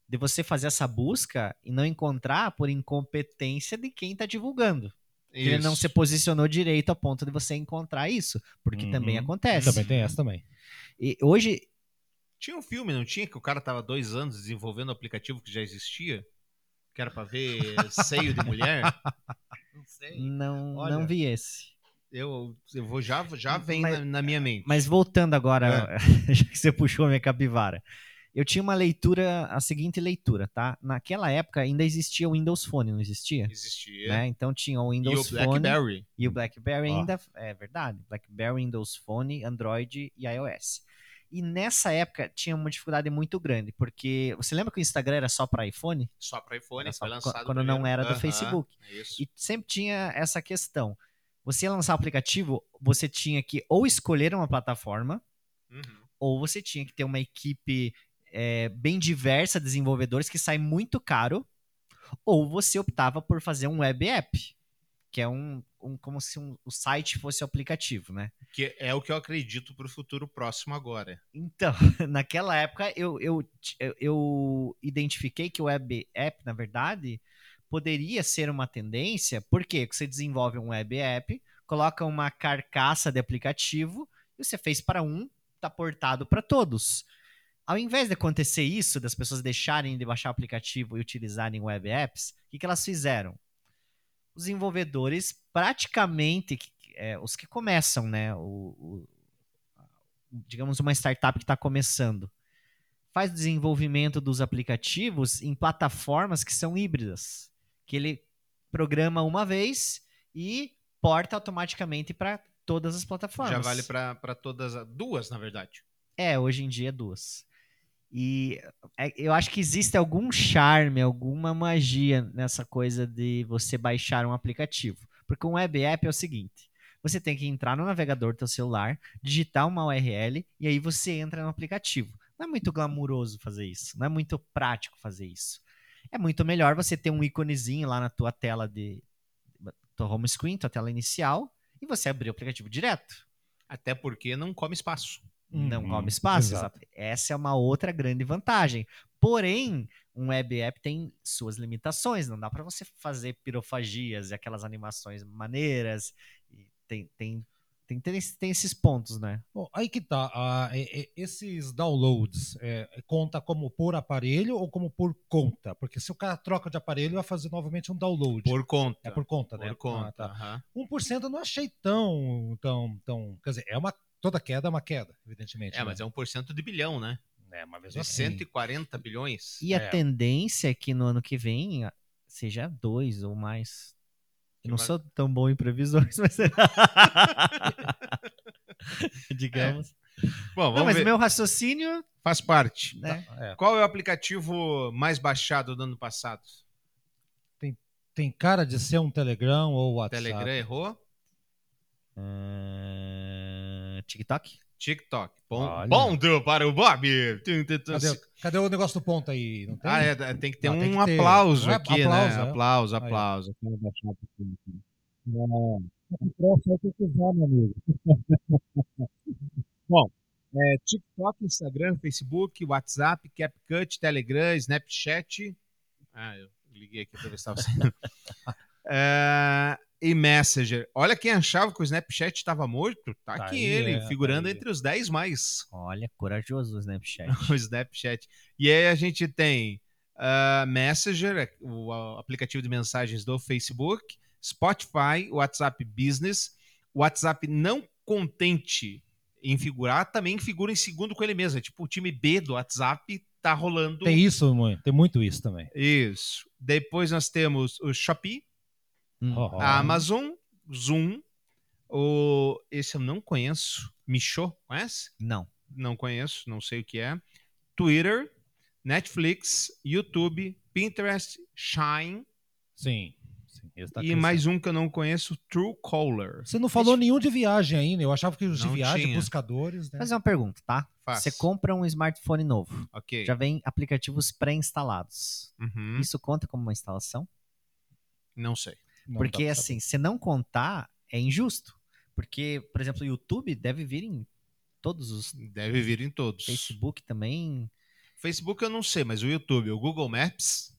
Speaker 2: de você fazer essa busca e não encontrar por incompetência de quem está divulgando. Que Ele não
Speaker 1: Isso.
Speaker 2: se posicionou direito a ponto de você encontrar isso, porque
Speaker 3: Uhum.
Speaker 2: também acontece.
Speaker 3: Também tem essa também.
Speaker 2: E hoje,
Speaker 1: Tinha um filme, não tinha? Que o cara tava dois anos desenvolvendo um aplicativo que já existia? Que era pra ver seio de mulher? Não sei.
Speaker 2: não,
Speaker 1: Olha.
Speaker 2: não vi esse.
Speaker 1: Eu, eu vou já, já vem
Speaker 2: Mas-
Speaker 1: na, na minha mente.
Speaker 2: Mas voltando agora,
Speaker 1: É.
Speaker 2: já que você puxou a minha capivara. Eu tinha uma leitura, a seguinte leitura, tá? Naquela época ainda existia o Windows Phone, não existia?
Speaker 1: Existia.
Speaker 2: Né? Então tinha o
Speaker 1: E o
Speaker 2: Windows Phone
Speaker 1: BlackBerry.
Speaker 2: e o BlackBerry
Speaker 3: Ó.
Speaker 2: ainda, é verdade, BlackBerry, Windows Phone, Android e iOS. E nessa época tinha uma dificuldade muito grande, porque você lembra que o Instagram era só para iPhone?
Speaker 1: Só para iPhone,
Speaker 2: só
Speaker 1: foi lançado
Speaker 2: quando não
Speaker 1: primeiro.
Speaker 2: era do
Speaker 1: Aham,
Speaker 2: Facebook.
Speaker 1: Isso.
Speaker 2: E sempre tinha essa questão. Você ia lançar o aplicativo, você tinha que ou escolher uma plataforma,
Speaker 1: Uhum.
Speaker 2: ou você tinha que ter uma equipe é, bem diversa de desenvolvedores que sai muito caro, ou você optava por fazer um web app, que é um, um- como se um- o site fosse o aplicativo, né?
Speaker 1: Que é o que eu acredito pro futuro próximo agora.
Speaker 2: Então, naquela época eu, eu, eu, identifiquei que o web app, na verdade, poderia ser uma tendência, porque você desenvolve um web app, coloca uma carcaça de aplicativo, e você fez para um, tá portado para todos. Ao invés de acontecer isso, das pessoas deixarem de baixar o aplicativo e utilizarem web apps, o que, que elas fizeram? Os desenvolvedores, praticamente, é, os que começam, né, o- o, digamos, uma startup que está começando, faz o desenvolvimento dos aplicativos em plataformas que são híbridas, que ele programa uma vez e porta automaticamente para todas as plataformas.
Speaker 1: Já vale para todas, as- duas, na verdade.
Speaker 2: É, hoje em dia duas. E é, eu acho que existe algum charme, alguma magia nessa coisa de você baixar um aplicativo. Porque um web app é o seguinte: você tem que entrar no navegador do teu celular, digitar uma URL e aí você entra no aplicativo. Não é muito glamuroso fazer isso, não é muito prático fazer isso. É muito melhor você ter um íconezinho lá na tua tela de tua home screen, tua tela inicial, e você abrir o aplicativo direto
Speaker 1: Até porque não come espaço.
Speaker 2: Não
Speaker 3: Uhum,
Speaker 2: come espaço.
Speaker 3: exato.
Speaker 2: Essa é uma outra grande vantagem. Porém, um web app tem suas limitações. Não dá para você fazer pirofagias e aquelas animações maneiras. E tem, tem, tem, tem, tem esses pontos, né?
Speaker 3: Bom, aí que tá. ah, é- é- esses downloads é, conta como por aparelho ou como por conta? Porque se o cara troca de aparelho, vai fazer novamente um download.
Speaker 1: Por conta.
Speaker 3: É por conta, né?
Speaker 1: Por conta.
Speaker 3: Ah, tá.
Speaker 1: aham.
Speaker 3: 1% eu não achei tão, tão, tão. Quer dizer, é uma, toda queda é uma queda, evidentemente.
Speaker 1: É, mas é 1% de bilhão, né?
Speaker 3: é, mas mesmo assim.
Speaker 1: 140 bilhões.
Speaker 2: E a
Speaker 3: É.
Speaker 2: tendência é que no ano que vem seja dois ou mais. Eu não sou tão bom em previsões, mas. Digamos.
Speaker 1: Bom,
Speaker 2: Não,
Speaker 1: vamos
Speaker 2: mas
Speaker 1: ver.
Speaker 2: o meu raciocínio,
Speaker 1: Faz parte.
Speaker 2: né?
Speaker 3: É,
Speaker 1: Qual é o aplicativo mais baixado do ano passado?
Speaker 3: tem cara de ser um Telegram ou WhatsApp.
Speaker 1: Telegram errou?
Speaker 2: Ah, TikTok?
Speaker 1: TikTok. Bom, ponto para o Bob.
Speaker 3: Cadê, cadê o negócio do ponto aí? Não tem?
Speaker 1: Ah, é, tem que ter
Speaker 3: Não,
Speaker 1: um
Speaker 3: que ter.
Speaker 1: aplauso
Speaker 3: é
Speaker 1: aqui,
Speaker 3: aplauso,
Speaker 1: né?
Speaker 3: é?
Speaker 1: Aplauso, aplauso. Bom, é, TikTok, Instagram, Facebook, WhatsApp, CapCut, Telegram, Snapchat. Ah, eu liguei aqui para ver se estava saindo. É, e Messenger. Olha quem achava que o Snapchat estava morto. Tá,
Speaker 3: Tá
Speaker 1: aqui
Speaker 3: aí,
Speaker 1: ele,
Speaker 3: é, tá
Speaker 1: figurando entre os 10 mais.
Speaker 2: Olha, corajoso o Snapchat.
Speaker 1: o Snapchat. E aí a gente tem ah, Messenger, é o aplicativo de mensagens do Facebook, Spotify, WhatsApp Business, WhatsApp não contente em figurar, também figura em segundo com ele mesmo. É tipo o time B do WhatsApp tá rolando.
Speaker 3: Tem isso, mãe. Tem muito isso também.
Speaker 1: Isso. Depois nós temos o Shopee,
Speaker 2: Hum.
Speaker 1: A Amazon, Zoom, o esse eu não conheço, Micho, conhece?
Speaker 2: Não.
Speaker 1: não conheço, não sei o que é. Twitter, Netflix, YouTube, Pinterest, Shine
Speaker 3: Sim. sim esse tá
Speaker 1: e
Speaker 3: crescendo.
Speaker 1: mais um que eu não conheço, Truecaller.
Speaker 3: Você não falou nenhum de viagem ainda. Eu achava que os de
Speaker 1: Não
Speaker 3: viagem,
Speaker 1: tinha.
Speaker 3: buscadores, né?
Speaker 2: Fazer uma pergunta, tá?
Speaker 1: Faz.
Speaker 2: Você compra um smartphone novo,
Speaker 1: Ok.
Speaker 2: já vem aplicativos pré-instalados.
Speaker 1: Uhum.
Speaker 2: Isso conta como uma instalação?
Speaker 1: Não sei.
Speaker 3: Não
Speaker 2: Porque, assim, se não contar, é injusto. Porque, por exemplo, o YouTube deve vir em todos os.
Speaker 1: Deve vir em todos.
Speaker 2: Facebook também.
Speaker 1: Facebook eu não sei, mas o YouTube, o Google Maps.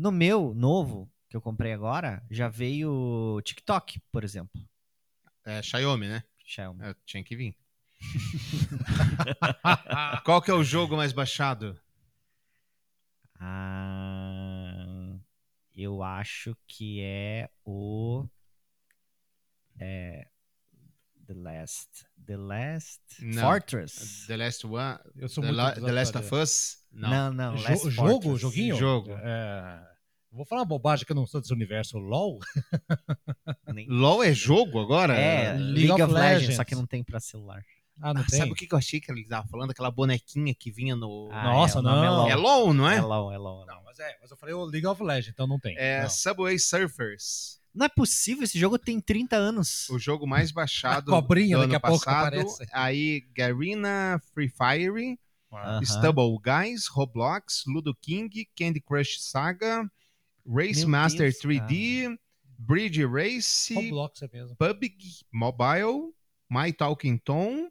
Speaker 2: No meu novo, que eu comprei agora, já veio o TikTok, por exemplo.
Speaker 1: É Xiaomi, né?
Speaker 2: Xiaomi.
Speaker 1: É, tinha que vir. Qual que é o jogo mais baixado?
Speaker 2: Ah, eu acho que é o. É. The Last. The Last.
Speaker 1: Não.
Speaker 2: Fortress?
Speaker 1: The Last One?
Speaker 3: Eu sou
Speaker 1: The, La- The Last of. Us?
Speaker 2: Não, não.
Speaker 3: Jo-
Speaker 2: Last
Speaker 3: jogo,
Speaker 2: Fortress.
Speaker 3: joguinho?
Speaker 1: Jogo.
Speaker 3: É, vou falar uma bobagem que eu não sou desse universo. LOL?
Speaker 2: Nem-
Speaker 1: LOL é jogo agora?
Speaker 2: É,
Speaker 3: League
Speaker 2: League,
Speaker 3: of
Speaker 2: of Legends,
Speaker 3: Legends.
Speaker 2: só que não tem pra celular.
Speaker 3: Ah, não
Speaker 1: Ah,
Speaker 3: tem?
Speaker 1: sabe o que eu achei que ele tava falando? Aquela bonequinha que vinha no...
Speaker 2: Ah,
Speaker 3: Nossa,
Speaker 2: é, o nome
Speaker 3: não.
Speaker 2: É
Speaker 1: É
Speaker 2: LOL,
Speaker 1: LOL, não é?
Speaker 2: é LOL, é LOL.
Speaker 3: Não, mas é, mas eu falei o League of Legends, então não tem.
Speaker 1: É
Speaker 3: Não.
Speaker 1: Subway Surfers.
Speaker 2: Não é possível, esse jogo tem 30 anos.
Speaker 1: O jogo mais baixado
Speaker 3: A cobrinha
Speaker 1: do
Speaker 3: daqui
Speaker 1: ano
Speaker 3: a pouco
Speaker 1: passado.
Speaker 3: aparece.
Speaker 1: Aí Garena, Free Fire,
Speaker 2: Aham.
Speaker 1: Stubble Guys, Roblox, Ludo King, Candy Crush Saga, Race
Speaker 2: Meu
Speaker 1: Master
Speaker 2: Deus,
Speaker 1: 3D, Bridge Race,
Speaker 3: Roblox é mesmo.
Speaker 1: PUBG Mobile, My Talking Tom,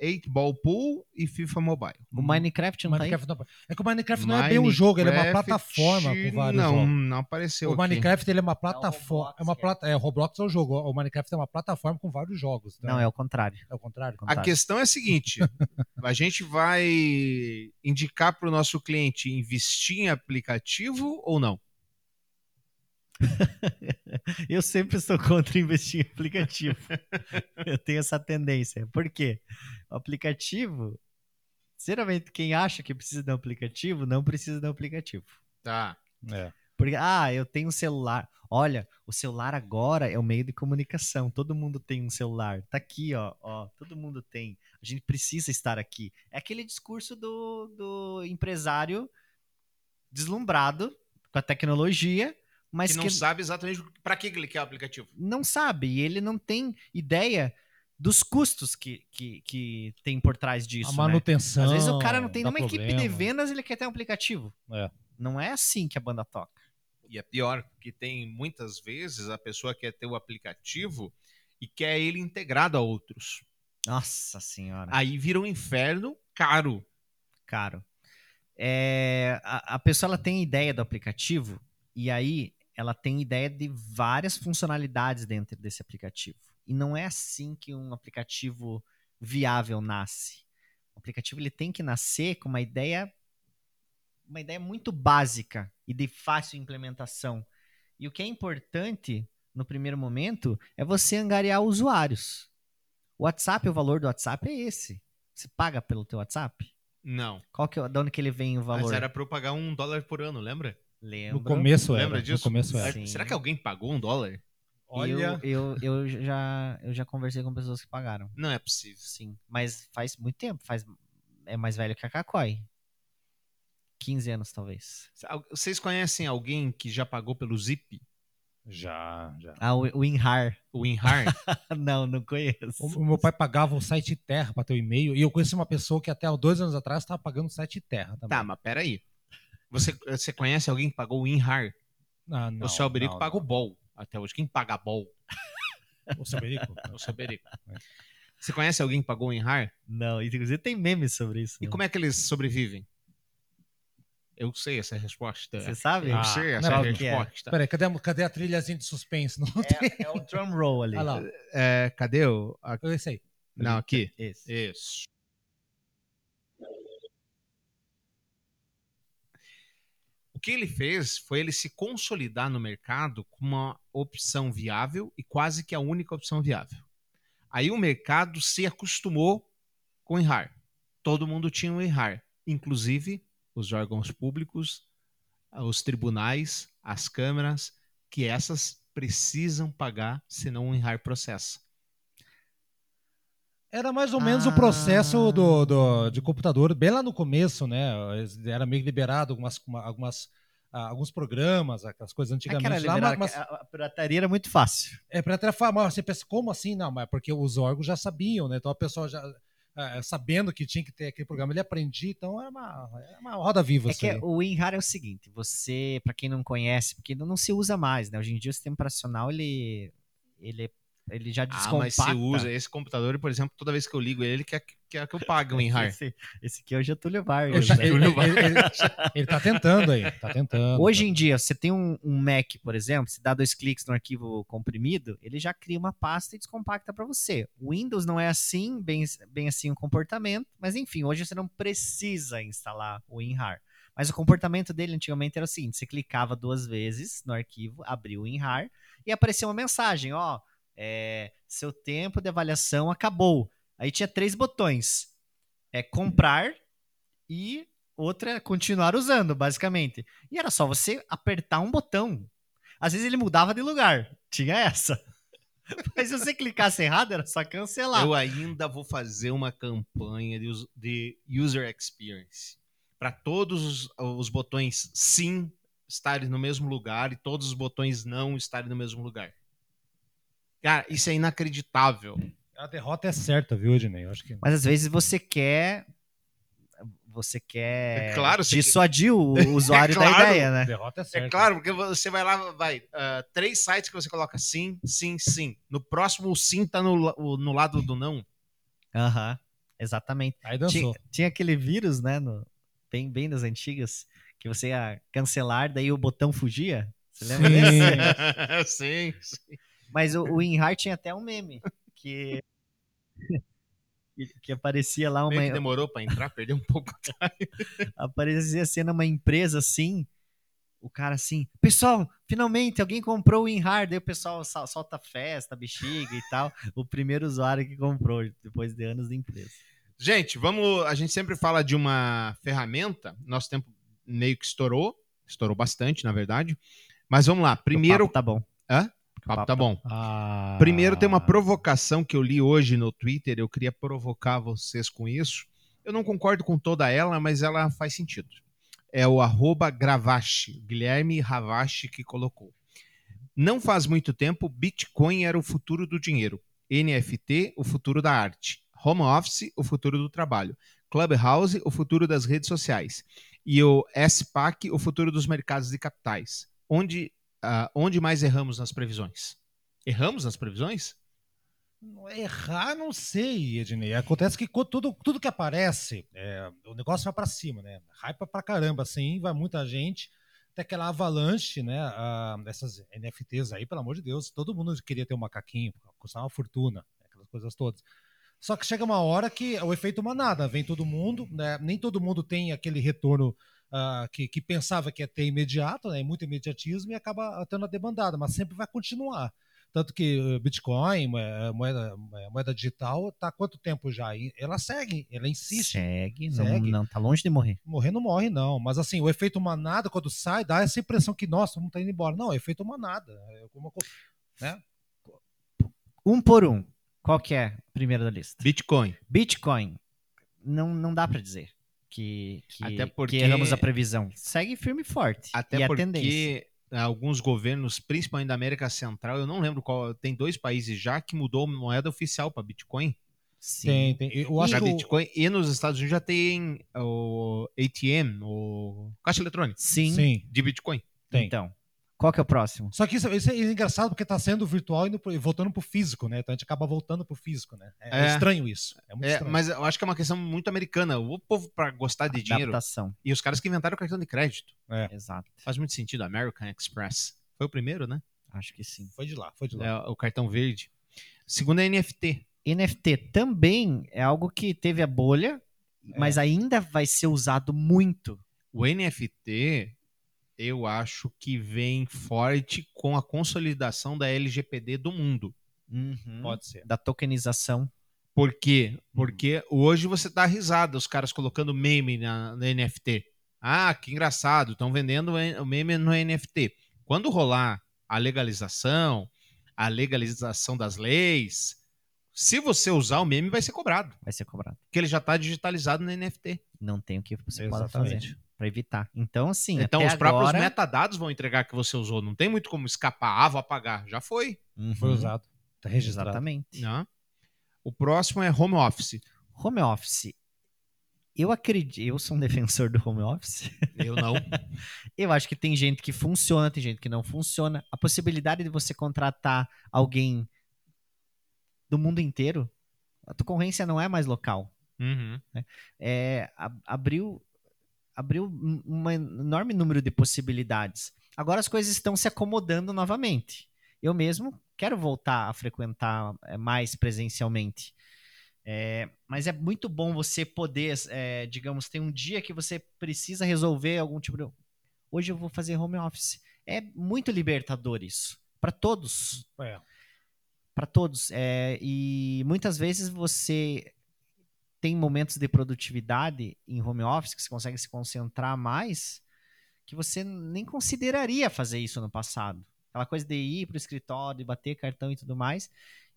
Speaker 1: 8 Ball Pool e FIFA Mobile.
Speaker 2: O Minecraft não
Speaker 3: Minecraft não- É que o Minecraft não é bem um jogo, ele é uma
Speaker 1: Minecraft,
Speaker 3: plataforma com vários
Speaker 1: Não,
Speaker 3: jogos.
Speaker 1: não apareceu
Speaker 3: O
Speaker 1: aqui.
Speaker 3: Minecraft ele é uma plataforma.
Speaker 2: Roblox,
Speaker 3: É uma
Speaker 2: é.
Speaker 3: plata, é, o Roblox é o jogo. O Minecraft é uma plataforma com vários jogos.
Speaker 2: tá? Não, é o contrário.
Speaker 3: é o contrário.
Speaker 1: A questão é a seguinte: a gente vai indicar para o nosso cliente investir em aplicativo ou não?
Speaker 2: Eu sempre sou contra investir em aplicativo. Eu tenho essa tendência. Por quê? O aplicativo, geralmente quem acha que precisa de um aplicativo, não precisa de um aplicativo.
Speaker 1: Tá.
Speaker 3: É.
Speaker 2: Porque, ah, eu tenho um celular. Olha, o celular agora é o meio de comunicação. Todo mundo tem um celular. Tá aqui, ó. ó todo mundo tem. A gente precisa estar aqui. É aquele discurso do, do empresário deslumbrado com a tecnologia, mas
Speaker 1: que
Speaker 2: que,
Speaker 1: não sabe exatamente para que que ele quer o aplicativo.
Speaker 2: não sabe. E ele não tem ideia dos custos que, que, que tem por trás disso.
Speaker 3: A
Speaker 2: né?
Speaker 3: manutenção.
Speaker 2: Às vezes o cara não tem nenhuma equipe de
Speaker 3: problema.
Speaker 2: vendas, ele quer ter um aplicativo.
Speaker 3: É.
Speaker 2: Não é assim que a banda toca.
Speaker 1: E é pior, porque tem muitas vezes a pessoa quer ter o aplicativo e quer ele integrado a outros.
Speaker 2: Nossa senhora.
Speaker 1: Aí vira um inferno caro.
Speaker 2: caro. É, a, a pessoa ela tem ideia do aplicativo e aí ela tem ideia de várias funcionalidades dentro desse aplicativo. E não é assim que um aplicativo viável nasce. O aplicativo ele tem que nascer com uma ideia uma ideia muito básica e de fácil implementação. E o que é importante no primeiro momento é você angariar usuários. O WhatsApp, o valor do WhatsApp é esse. Você paga pelo teu WhatsApp?
Speaker 1: Não.
Speaker 2: Qual que é, de onde que ele vem o valor?
Speaker 1: Mas era para eu pagar um dólar por ano, lembra?
Speaker 2: Lembro.
Speaker 3: No começo era.
Speaker 1: Lembra disso?
Speaker 3: No começo era.
Speaker 2: Sim.
Speaker 1: Será que alguém pagou um dólar?
Speaker 3: Olha,
Speaker 2: Eu, eu, eu, já, eu já conversei com pessoas que pagaram.
Speaker 1: Não é possível.
Speaker 2: Sim. Mas faz muito tempo. Faz, é mais velho que a Kakoi. 15 anos, talvez.
Speaker 1: Vocês conhecem alguém que já pagou pelo Zip?
Speaker 3: já, já.
Speaker 2: Ah, o, Inhar.
Speaker 1: O Inhar?
Speaker 2: não, não conheço.
Speaker 3: O, o meu pai pagava o site Terra para ter o e-mail. E eu conheci uma pessoa que até há dois anos atrás estava pagando o site Terra também.
Speaker 1: tá, mas peraí. Você, você conhece alguém que pagou o Inhar?
Speaker 3: Ah, não,
Speaker 1: o seu Alberico
Speaker 3: não,
Speaker 1: paga o Bol até hoje. Quem paga Bol?
Speaker 3: não. O seu Alberico?
Speaker 1: É o seu Alberico. Você conhece alguém que pagou o Inhar?
Speaker 2: Não, inclusive tem memes sobre isso.
Speaker 1: E
Speaker 2: né?
Speaker 1: como é que eles sobrevivem? Eu sei essa resposta.
Speaker 2: Você sabe?
Speaker 1: Eu
Speaker 3: Ah,
Speaker 1: sei
Speaker 3: não,
Speaker 1: essa
Speaker 2: qual que é?
Speaker 1: resposta.
Speaker 3: Peraí, cadê, a- cadê a trilhazinha de suspense? Não.
Speaker 2: É, é o drum roll ali.
Speaker 3: Olha lá.
Speaker 1: É, cadê o. a-
Speaker 3: Esse aí.
Speaker 1: Não, aqui.
Speaker 2: Esse.
Speaker 1: Isso. Que ele fez foi ele se consolidar no mercado como uma opção viável e quase que a única opção viável. Aí o mercado se acostumou com o INRAR. Todo mundo tinha o INRAR, inclusive os órgãos públicos, os tribunais, as câmaras, que essas precisam pagar, senão o INRAR processa.
Speaker 3: Era mais ou menos
Speaker 2: Ah.
Speaker 3: o processo do, do, de computador, bem lá no começo, né? Era meio liberado algumas, uma- algumas, ah, alguns programas, aquelas coisas
Speaker 2: É
Speaker 3: antigamente
Speaker 2: que era
Speaker 3: lá, mas,
Speaker 2: a, pirataria era muito fácil.
Speaker 3: é para falar, mas você pensa, como assim? Não, mas é porque os órgãos já sabiam, né? Então a pessoa já ah, sabendo que tinha que ter aquele programa, ele aprendia, então era uma, era uma roda viva
Speaker 2: É
Speaker 3: isso
Speaker 2: que
Speaker 3: aí.
Speaker 2: o WinRAR é o seguinte, você, pra quem não conhece, porque não se usa mais, né? Hoje em dia o sistema operacional, ele, ele ele já
Speaker 1: Ah,
Speaker 2: descompacta.
Speaker 1: mas você usa esse computador, por exemplo, toda vez que eu ligo ele, ele quer, quer que eu pague o WinRAR.
Speaker 2: Esse, esse aqui é o Getúlio Vargas.
Speaker 3: Ele,
Speaker 2: né?
Speaker 3: tá- ele- ele- ele- ele tá tentando aí, tá tentando.
Speaker 2: Hoje em dia, você tem um, um Mac, por exemplo, você dá dois cliques no arquivo comprimido, ele já cria uma pasta e descompacta para você. O Windows não é assim, bem, bem assim o comportamento, mas enfim, hoje você não precisa instalar o WinRAR. Mas o comportamento dele antigamente era o seguinte: você clicava duas vezes no arquivo, abriu o WinRAR e aparecia uma mensagem: ó, é, seu tempo de avaliação acabou. Aí tinha três botões: é comprar e outra é continuar usando, basicamente. E era só você apertar um botão. Às vezes ele mudava de lugar. Tinha essa. Mas se você clicasse errado, era só cancelar.
Speaker 1: Eu ainda vou fazer uma campanha de, us- de user experience. Para todos os, os botões sim estarem no mesmo lugar e todos os botões não estarem no mesmo lugar. Cara, isso é inacreditável.
Speaker 3: A derrota é certa, viu, Ednei? Eu acho que.
Speaker 2: Mas às vezes você quer. Você quer
Speaker 1: É claro, você
Speaker 2: dissuadir o usuário da
Speaker 1: claro.
Speaker 2: ideia,
Speaker 3: A
Speaker 2: né?
Speaker 3: derrota é certa.
Speaker 1: É claro, porque você vai lá, vai. ah, três sites que você coloca sim, sim, sim. No próximo, o sim tá no, no lado do não.
Speaker 2: Aham, exatamente.
Speaker 3: Aí
Speaker 2: Tinha,
Speaker 3: dançou.
Speaker 2: tinha aquele vírus, né? no- bem, bem das antigas, que você ia cancelar, daí o botão fugia. Você lembra desse?
Speaker 1: sim, sim.
Speaker 2: Mas o, o WinRAR tinha até um meme que. que- aparecia lá
Speaker 1: Meio que
Speaker 2: uma,
Speaker 1: demorou para entrar, perdeu um pouco.
Speaker 2: aparecia sendo uma empresa assim, o cara assim, pessoal, finalmente alguém comprou o WinRAR, daí o pessoal sol- solta festa, bexiga e tal, o primeiro usuário que comprou, depois de anos de empresa.
Speaker 1: Gente, vamos. A gente sempre fala de uma ferramenta. Nosso tempo meio que estourou. Estourou bastante, na verdade. Mas vamos lá. Primeiro.
Speaker 2: Tá bom.
Speaker 1: Hã?
Speaker 2: O
Speaker 1: Papo tá bom.
Speaker 3: Ah,
Speaker 1: Primeiro tem uma provocação que eu li hoje no Twitter. Eu queria provocar vocês com isso. Eu não concordo com toda ela, mas ela faz sentido. É o arroba Gravache, Guilherme Ravache que colocou. Não faz muito tempo, Bitcoin era o futuro do dinheiro. NFT, o futuro da arte. Home Office, o futuro do trabalho. Clubhouse, o futuro das redes sociais. E o SPAC, o futuro dos mercados de capitais. Onde, ah, onde mais erramos nas previsões? Erramos nas previsões?
Speaker 3: Errar, não sei, Ednei. Acontece que tudo, tudo que aparece, é, o negócio vai pra cima, né? Hypa pra caramba, assim, vai muita gente. Até aquela avalanche, né? ah, essas NFTs aí, pelo amor de Deus, todo mundo queria ter um macaquinho, custava uma fortuna, aquelas coisas todas. Só que chega uma hora que o efeito manada, vem todo mundo, né? Nem todo mundo tem aquele retorno ah, que, que pensava que ia ter imediato, né? Muito imediatismo e acaba tendo a demandada, mas sempre vai continuar. Tanto que eh, Bitcoin, mo- moeda, moeda digital, tá há quanto tempo já? E Ela segue, ela insiste.
Speaker 2: Segue, não,
Speaker 3: Segue.
Speaker 2: não, tá longe de morrer.
Speaker 3: Morrer não morre, não. Mas assim, o efeito manada, quando sai, dá essa impressão que, nossa, não tá indo embora. Não, é efeito manada. É alguma coisa. Né?
Speaker 2: Um por um. Qual que é primeiro da lista?
Speaker 1: Bitcoin.
Speaker 2: Bitcoin. Não, não dá pra dizer que, que,
Speaker 1: Até porque-
Speaker 2: que erramos a previsão. Segue firme e forte.
Speaker 1: Até
Speaker 2: e a tendência.
Speaker 1: porque alguns governos, principalmente da América Central, eu não lembro qual, tem dois países já que mudou moeda oficial para Bitcoin.
Speaker 2: Sim.
Speaker 3: Tem, tem. Eu acho
Speaker 1: Já
Speaker 3: que o-
Speaker 1: Bitcoin e nos Estados Unidos já tem o ATM, o caixa eletrônico
Speaker 2: Sim.
Speaker 3: Sim,
Speaker 1: de Bitcoin.
Speaker 3: tem.
Speaker 2: Então, qual que é o próximo?
Speaker 3: Só que isso, isso é engraçado porque tá sendo virtual e voltando pro físico, né? Então a gente acaba voltando pro físico, né? É, é
Speaker 1: É.
Speaker 3: estranho isso. É muito
Speaker 1: É,
Speaker 3: estranho.
Speaker 1: mas eu acho que é uma questão muito americana. O povo para gostar de dinheiro
Speaker 2: Adaptação.
Speaker 1: e os caras que inventaram o cartão de crédito.
Speaker 2: Exato.
Speaker 1: Faz muito sentido. American Express foi o primeiro, né?
Speaker 2: Acho que sim.
Speaker 3: Foi de lá, foi de lá.
Speaker 1: É, o cartão verde. Segundo é NFT.
Speaker 2: NFT também é algo que teve a bolha,
Speaker 3: É.
Speaker 2: mas ainda vai ser usado muito.
Speaker 1: O NFT, eu acho que vem forte com a consolidação da LGPD do mundo.
Speaker 2: Uhum.
Speaker 3: Pode ser.
Speaker 2: Da tokenização.
Speaker 1: Por quê? Porque hoje você dá risada, os caras colocando meme na, na NFT. Ah, que engraçado, estão vendendo o meme no NFT. Quando rolar a legalização, a legalização das leis, se você usar o meme, vai ser cobrado.
Speaker 2: Vai ser cobrado.
Speaker 1: Porque ele já está digitalizado no NFT.
Speaker 2: Não tem o que você pode
Speaker 3: Exatamente.
Speaker 2: fazer para evitar. Então, assim,
Speaker 1: então,
Speaker 2: até
Speaker 1: os próprios
Speaker 2: agora...
Speaker 1: metadados vão entregar que você usou. Não tem muito como escapar. Ah, vou apagar. Já foi.
Speaker 2: Uhum.
Speaker 3: Foi usado. Tá registrado.
Speaker 2: Exatamente.
Speaker 1: Né? O próximo é home office.
Speaker 2: Home office. Eu acredito, eu sou um defensor do home office.
Speaker 1: Eu não.
Speaker 2: Eu acho que tem gente que funciona, tem gente que não funciona. A possibilidade de você contratar alguém do mundo inteiro. A concorrência não é mais local.
Speaker 1: Uhum.
Speaker 2: É, a- abriu, abriu um enorme número de possibilidades. Agora as coisas estão se acomodando novamente. Eu mesmo quero voltar a frequentar é, mais presencialmente. É, mas é muito bom você poder, é, digamos, tem um dia que você precisa resolver algum tipo de. Hoje eu vou fazer home office. É muito libertador isso. Para todos
Speaker 3: É.
Speaker 2: para todos. É, e muitas vezes você tem momentos de produtividade em home office que você consegue se concentrar mais que você nem consideraria fazer isso no passado. Aquela coisa de ir para o escritório, de bater cartão e tudo mais.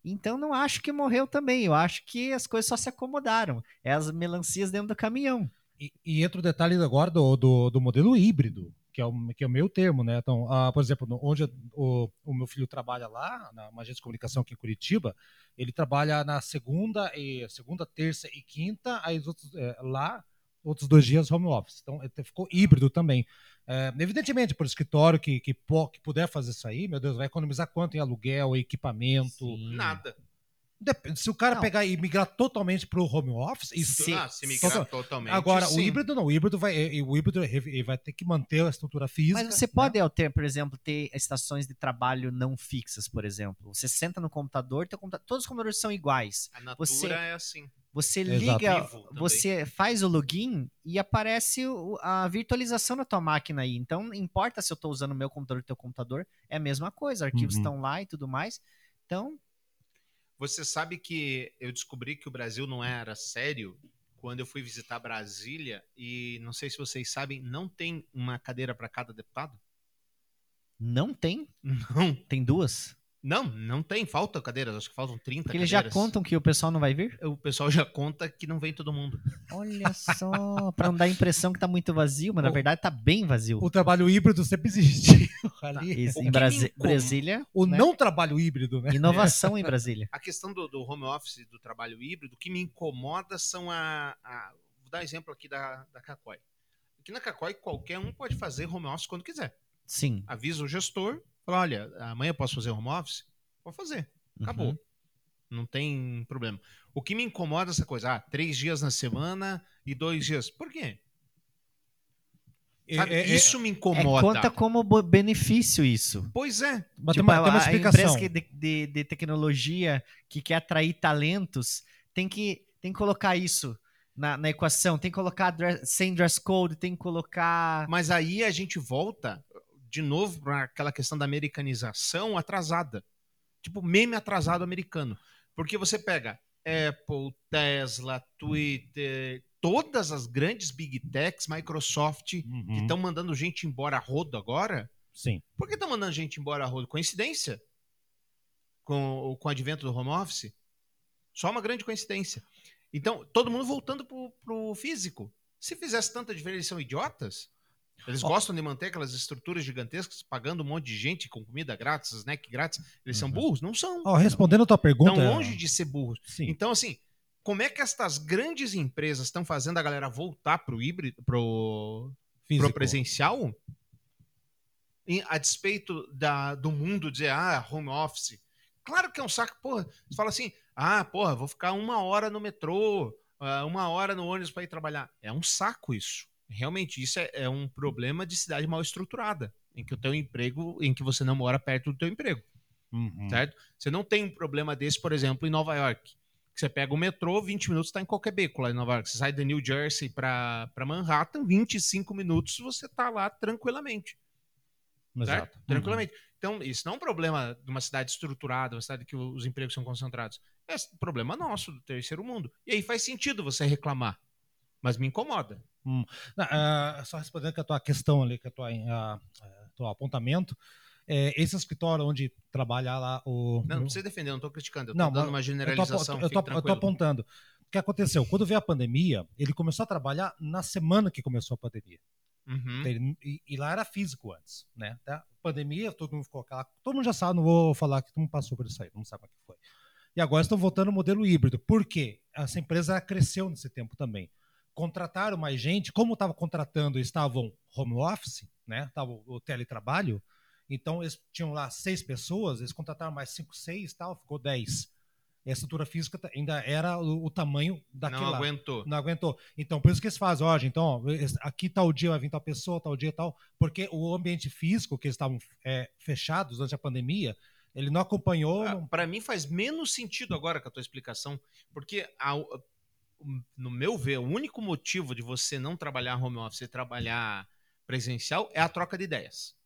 Speaker 2: Então não acho que morreu também. Eu acho que as coisas só se acomodaram. É as melancias dentro do caminhão.
Speaker 3: E, e entra o detalhe agora do, do, do modelo híbrido, que é o, que é o meu termo, né? Então, ah, por exemplo, onde o, o meu filho trabalha lá, na agência de comunicação aqui em Curitiba, ele trabalha na segunda, e, segunda terça e quinta, aí os outros, é, lá, outros dois dias home office. Então, ficou híbrido também. É, evidentemente, por escritório que, que, que puder fazer isso aí, meu Deus, vai economizar quanto em aluguel, equipamento.
Speaker 1: Nada.
Speaker 3: Dep- Se o cara
Speaker 2: Não.
Speaker 3: pegar e migrar totalmente para o home office, isso
Speaker 2: Sim.
Speaker 1: Ah, se migrar
Speaker 3: Só-
Speaker 1: totalmente.
Speaker 3: Agora, o
Speaker 1: sim.
Speaker 3: híbrido não, o híbrido vai, o híbrido vai ter que manter a estrutura física.
Speaker 2: Mas você
Speaker 3: né?
Speaker 2: pode, alter, por exemplo, ter estações de trabalho não fixas, por exemplo. Você senta no computador, teu computa- todos os computadores são iguais.
Speaker 1: A natura
Speaker 2: você-
Speaker 1: é assim.
Speaker 2: Você liga,
Speaker 1: também.
Speaker 2: você faz o login e aparece o- a virtualização na tua máquina aí. Então, não importa se eu estou usando o meu computador ou o teu computador, é a mesma coisa. Arquivos
Speaker 3: Uhum.
Speaker 2: estão lá e tudo mais. Então,
Speaker 1: Você sabe que eu descobri que o Brasil não era sério quando eu fui visitar Brasília e não sei se vocês sabem, não tem uma cadeira para cada deputado?
Speaker 2: não tem.
Speaker 1: Não,
Speaker 2: Tem duas.
Speaker 1: Não, não tem. Falta cadeiras, acho que faltam 30
Speaker 2: Porque eles já contam que o pessoal não vai vir?
Speaker 1: O pessoal já conta que não vem todo mundo.
Speaker 2: Olha só, pra não dar a impressão que tá muito vazio, mas na verdade tá bem vazio.
Speaker 3: O trabalho híbrido sempre existiu ali.
Speaker 2: Isso,
Speaker 1: o
Speaker 2: em Brasi- Brasília,
Speaker 3: O
Speaker 2: né?
Speaker 3: não trabalho híbrido, né?
Speaker 2: inovação em Brasília.
Speaker 1: A questão do, do home office, do trabalho híbrido, o que me incomoda são a. a- vou dar exemplo aqui da, da Cacói. Aqui na Cacói, qualquer um pode fazer home office quando quiser.
Speaker 2: Sim.
Speaker 1: Avisa o gestor, fala: olha, amanhã eu posso fazer home office? Pode fazer. Acabou.
Speaker 2: Uhum.
Speaker 1: Não tem problema. O que me incomoda é essa coisa, ah, três dias na semana e dois dias. Por quê? Sabe,
Speaker 3: É- é-
Speaker 1: isso me
Speaker 2: É,
Speaker 1: incomoda.
Speaker 2: conta como benefício isso.
Speaker 1: Pois é.
Speaker 3: mas
Speaker 2: Tipo,
Speaker 3: tem uma, tem uma
Speaker 2: a- a
Speaker 3: explicação.
Speaker 2: empresa que de, de- de tecnologia que quer atrair talentos tem que, tem que colocar isso na, na equação. Tem que colocar dress- sem dress code, tem que colocar.
Speaker 1: Mas aí a gente volta de novo para aquela questão da americanização atrasada. Tipo, meme atrasado americano. Porque você pega Apple, Tesla, Twitter, todas as grandes big techs, Microsoft, que
Speaker 3: Uhum.
Speaker 1: estão mandando gente embora a rodo agora.
Speaker 3: Sim.
Speaker 1: Por que estão mandando gente embora a rodo? Coincidência? Com, com o advento do home office? Só uma grande coincidência. Então, todo mundo voltando pro, pro físico. Se fizesse tanta diferença, eles são idiotas? Eles
Speaker 3: Ó.
Speaker 1: gostam de manter aquelas estruturas gigantescas, pagando um monte de gente com comida grátis, snack grátis. Eles são
Speaker 3: Uhum.
Speaker 1: burros? Não são.
Speaker 3: Ó, respondendo a tua pergunta.
Speaker 1: Estão longe de ser burros.
Speaker 3: Sim.
Speaker 1: Então, assim, como é que estas grandes empresas estão fazendo a galera voltar pro híbrido, pro,
Speaker 3: Físico.
Speaker 1: pro presencial, a despeito da, do mundo dizer, ah, home office. Claro que é um saco, porra. Você fala assim, ah, porra, vou ficar uma hora no metrô, ah, uma hora no ônibus para ir trabalhar. É um saco isso. Realmente, isso é, é um problema de cidade mal estruturada, em que o teu emprego, em que você não mora perto do teu emprego,
Speaker 3: Uhum.
Speaker 1: certo? Você não tem um problema desse, por exemplo, em Nova York. Que Você pega o metrô, 20 minutos está em qualquer beco lá em Nova York. Você sai de New Jersey para Manhattan, 25 minutos você está lá tranquilamente certo?
Speaker 3: Exato.
Speaker 1: Tranquilamente. Então, isso não é um problema de uma cidade estruturada, uma cidade que os empregos são concentrados. É problema nosso, do terceiro mundo. E aí faz sentido você reclamar. Mas me incomoda.
Speaker 3: Não, ah, só respondendo que a tua questão ali, que a tua, ah, ah, teu apontamento, é, esse escritório onde trabalha lá o.
Speaker 1: Não, não precisa defender, não estou criticando. Eu tô dando uma generalização.
Speaker 3: eu,
Speaker 1: tranquilo.
Speaker 3: apontando. O que aconteceu? Quando veio a pandemia, ele começou a trabalhar na semana que começou a pandemia.
Speaker 1: Uhum.
Speaker 3: Ele- e, e lá era físico antes, né? Tá? Pandemia, todo mundo ficou aquela. Todo mundo já sabe, não vou falar que todo mundo passou por isso aí, não sabe o que foi. E agora estão voltando ao modelo híbrido. Por quê? Essa empresa cresceu nesse tempo também. Contrataram mais gente, como estava contratando, estavam home office, né? Tava o teletrabalho. Então eles tinham lá seis pessoas, eles contrataram mais cinco, seis, tal, ficou dez. E a estrutura física ainda era o, o tamanho daquele
Speaker 1: Não aguentou.
Speaker 3: Não aguentou. Então, por isso que eles fazem, ó, então, ó, aqui tal dia vai vir tal pessoa, tal dia tal, porque o ambiente físico, que eles estavam é, fechados durante a pandemia, ele não acompanhou.
Speaker 1: Ah,
Speaker 3: não-
Speaker 1: Pra mim faz menos sentido agora com a tua explicação, porque a- no meu ver, o único motivo de você não trabalhar home office e trabalhar presencial é a troca de ideias.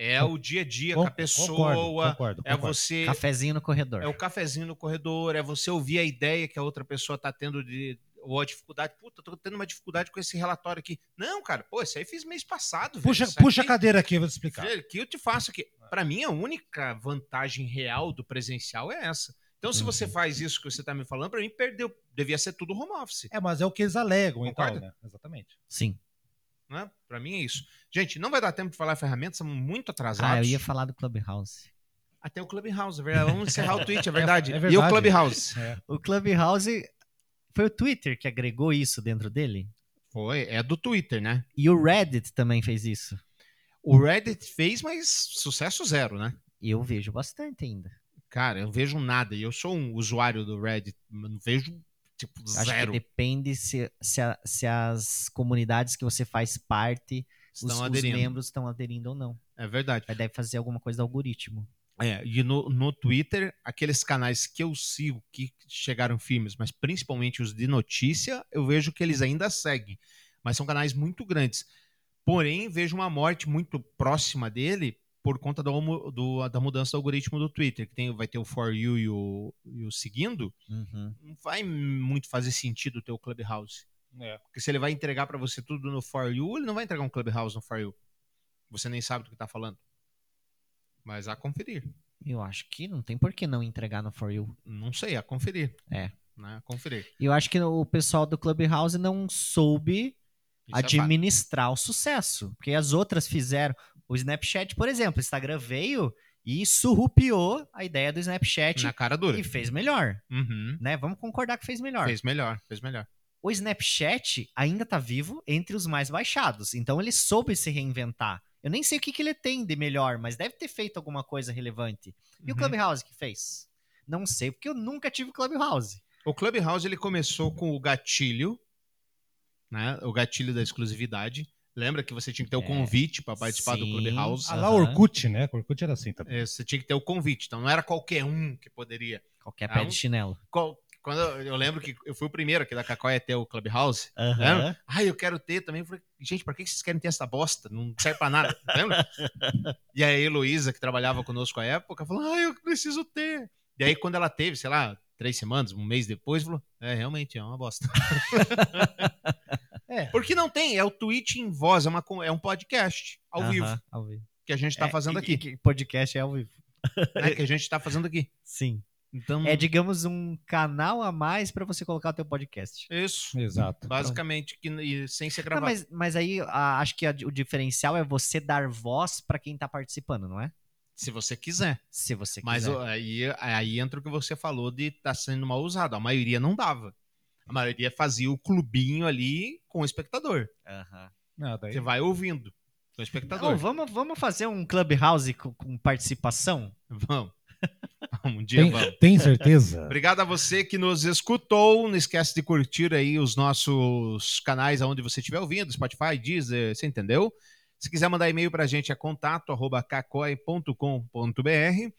Speaker 1: É o dia a dia com a pessoa,
Speaker 3: concordo, concordo,
Speaker 1: é
Speaker 3: concordo.
Speaker 1: você
Speaker 2: Cafezinho no corredor.
Speaker 1: é o cafezinho no corredor, é você ouvir a ideia que a outra pessoa tá tendo de ou a dificuldade, puta, tô tendo uma dificuldade com esse relatório aqui. Não, cara, pô, isso aí fiz mês passado, velho.
Speaker 3: Puxa, puxa a
Speaker 1: aqui-
Speaker 3: cadeira aqui, eu vou te explicar.
Speaker 1: Que eu te faço aqui. Pra mim, a única vantagem real do presencial é essa. Então, se você
Speaker 3: Uhum.
Speaker 1: faz isso que você tá me falando, pra mim, perdeu. Devia ser tudo home office.
Speaker 3: É, mas é o que eles alegam, então,
Speaker 1: Concorda?
Speaker 3: né? Exatamente.
Speaker 2: Sim.
Speaker 1: Né? Pra mim é isso. Gente, não vai dar tempo de falar ferramentas, estamos muito atrasados.
Speaker 2: Ah, eu ia falar do Clubhouse.
Speaker 1: Até o Clubhouse, é verdade. Vamos encerrar o Twitch, é verdade.
Speaker 3: É
Speaker 1: E o
Speaker 3: verdade.
Speaker 1: Clubhouse?
Speaker 3: É.
Speaker 2: O Clubhouse foi o Twitter que agregou isso dentro dele.
Speaker 1: Foi, é do Twitter, né?
Speaker 2: E o Reddit também fez isso.
Speaker 1: O Reddit fez, mas sucesso zero, né?
Speaker 2: E eu vejo bastante ainda.
Speaker 1: Cara, eu vejo nada. E eu sou um usuário do Reddit, mas não vejo, tipo,
Speaker 2: Acho
Speaker 1: zero.
Speaker 2: que depende se, se, a- se as comunidades que você faz parte, os, os membros estão aderindo ou não.
Speaker 1: É verdade.
Speaker 2: Vai deve fazer alguma coisa do algoritmo.
Speaker 1: É, e no, no Twitter, aqueles canais que eu sigo que chegaram firmes, mas principalmente os de notícia, eu vejo que eles ainda seguem. Mas são canais muito grandes. Porém, vejo uma morte muito próxima dele por conta do, do- da mudança do algoritmo do Twitter, que tem, vai ter o For You e o, e o Seguindo.
Speaker 2: Uhum.
Speaker 1: Não vai muito fazer sentido ter o Clubhouse.
Speaker 3: É.
Speaker 1: Porque se ele vai entregar pra você tudo no For You, ele não vai entregar um Clubhouse no For You. Você nem sabe do que tá falando. Mas a conferir.
Speaker 2: Eu acho que não tem por que não entregar no For You.
Speaker 1: Não sei, a conferir.
Speaker 2: É.
Speaker 1: Né? A conferir.
Speaker 2: E eu acho que o pessoal do Clubhouse não soube
Speaker 1: Isso é
Speaker 2: administrar o sucesso. Porque as outras fizeram. O Snapchat, por exemplo, o Instagram veio e surrupiou a ideia do Snapchat
Speaker 1: Na cara dura.
Speaker 2: e fez melhor.
Speaker 1: Uhum.
Speaker 2: Né? Vamos concordar que fez melhor.
Speaker 1: Fez melhor, fez melhor.
Speaker 2: O Snapchat ainda tá vivo entre os mais baixados. Então ele soube se reinventar. Eu nem sei o que, que ele tem de melhor, mas deve ter feito alguma coisa relevante. E o
Speaker 1: Uhum.
Speaker 2: Clubhouse que fez? Não sei, porque eu nunca tive Clubhouse.
Speaker 1: O Clubhouse ele começou com o gatilho, né? O gatilho da exclusividade. Lembra que você tinha que ter o
Speaker 2: É.
Speaker 1: convite para participar do
Speaker 2: Sim.
Speaker 1: Clubhouse?
Speaker 3: Ah, lá o Orkut, né? O Orkut era assim também.
Speaker 1: É, você tinha que ter o convite. Então não era qualquer um que poderia.
Speaker 2: Qualquer
Speaker 1: Ah,
Speaker 2: pé
Speaker 1: um-
Speaker 2: de chinelo.
Speaker 1: Qual- Quando eu, eu lembro que eu fui o primeiro aqui da Cacóia a ter o Clubhouse.
Speaker 2: Aham.
Speaker 1: Lembra? Ah, eu quero ter também. Eu falei, gente, pra que vocês querem ter essa bosta? Não serve pra nada. Lembra? e aí a Heloísa, que trabalhava conosco à época, falou, ah, eu preciso ter. E aí quando ela teve, sei lá, três semanas, um mês depois, falou, é, realmente, é uma bosta.
Speaker 3: É.
Speaker 1: Porque não tem, é o Twitch em voz, é, uma, é um podcast ao
Speaker 2: Aham,
Speaker 1: vivo
Speaker 2: ao vivo.
Speaker 1: que a gente tá
Speaker 2: É,
Speaker 1: fazendo
Speaker 2: e-
Speaker 1: aqui.
Speaker 2: que podcast é ao vivo.
Speaker 1: né, que a gente tá fazendo aqui.
Speaker 2: Sim.
Speaker 1: Então,
Speaker 2: É, digamos, um canal a mais pra você colocar o teu podcast.
Speaker 1: isso.
Speaker 3: Exato.
Speaker 1: Basicamente, que, e sem ser
Speaker 2: Não,
Speaker 1: gravado.
Speaker 2: mas, mas aí a- acho que a- o diferencial é você dar voz pra quem tá participando, não é?
Speaker 1: Se você quiser.
Speaker 2: Se você
Speaker 1: Mas
Speaker 2: quiser.
Speaker 1: o- aí, aí entra o que você falou de estar sendo mal usado. A maioria não dava. A maioria fazia o clubinho ali com o espectador.
Speaker 3: Não, daí-
Speaker 1: Você vai ouvindo com o espectador.
Speaker 2: Não, vamos, vamos fazer um Clubhouse com, com participação?
Speaker 1: Vamos. um dia
Speaker 3: tem,
Speaker 1: vamos.
Speaker 3: tem certeza?
Speaker 1: Obrigado a você que nos escutou. Não esquece de curtir aí os nossos canais aonde você estiver ouvindo, Spotify, Deezer, você entendeu? Se quiser mandar e-mail pra gente é contato arroba cacoi.com.br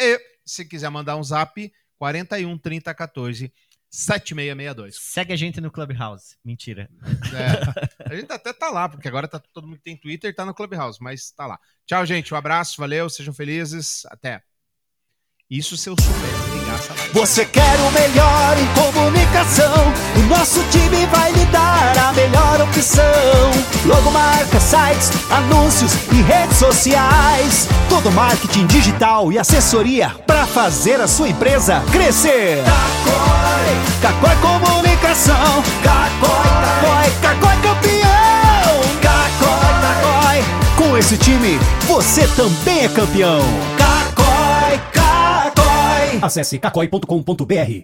Speaker 1: e se quiser mandar um zap 41 30 14 7662.
Speaker 2: Segue a gente no Clubhouse. Mentira.
Speaker 1: É, a gente até tá lá, porque agora tá todo mundo que tem Twitter tá no Clubhouse, mas tá lá. Tchau, gente. Um abraço, valeu, sejam felizes. Até. Isso se eu souber ligar essa live.
Speaker 4: Você quer o melhor em comunicação? O nosso time vai lhe dar a melhor opção. Logomarca, sites, anúncios e redes sociais. Todo marketing digital e assessoria para fazer a sua empresa crescer. Cacói, Cacói Comunicação. Cacói, Cacói, Cacói campeão. Cacói, Cacói. Com esse time, você também é campeão. Cacói, Cacói.
Speaker 5: Acesse cacói.com.br.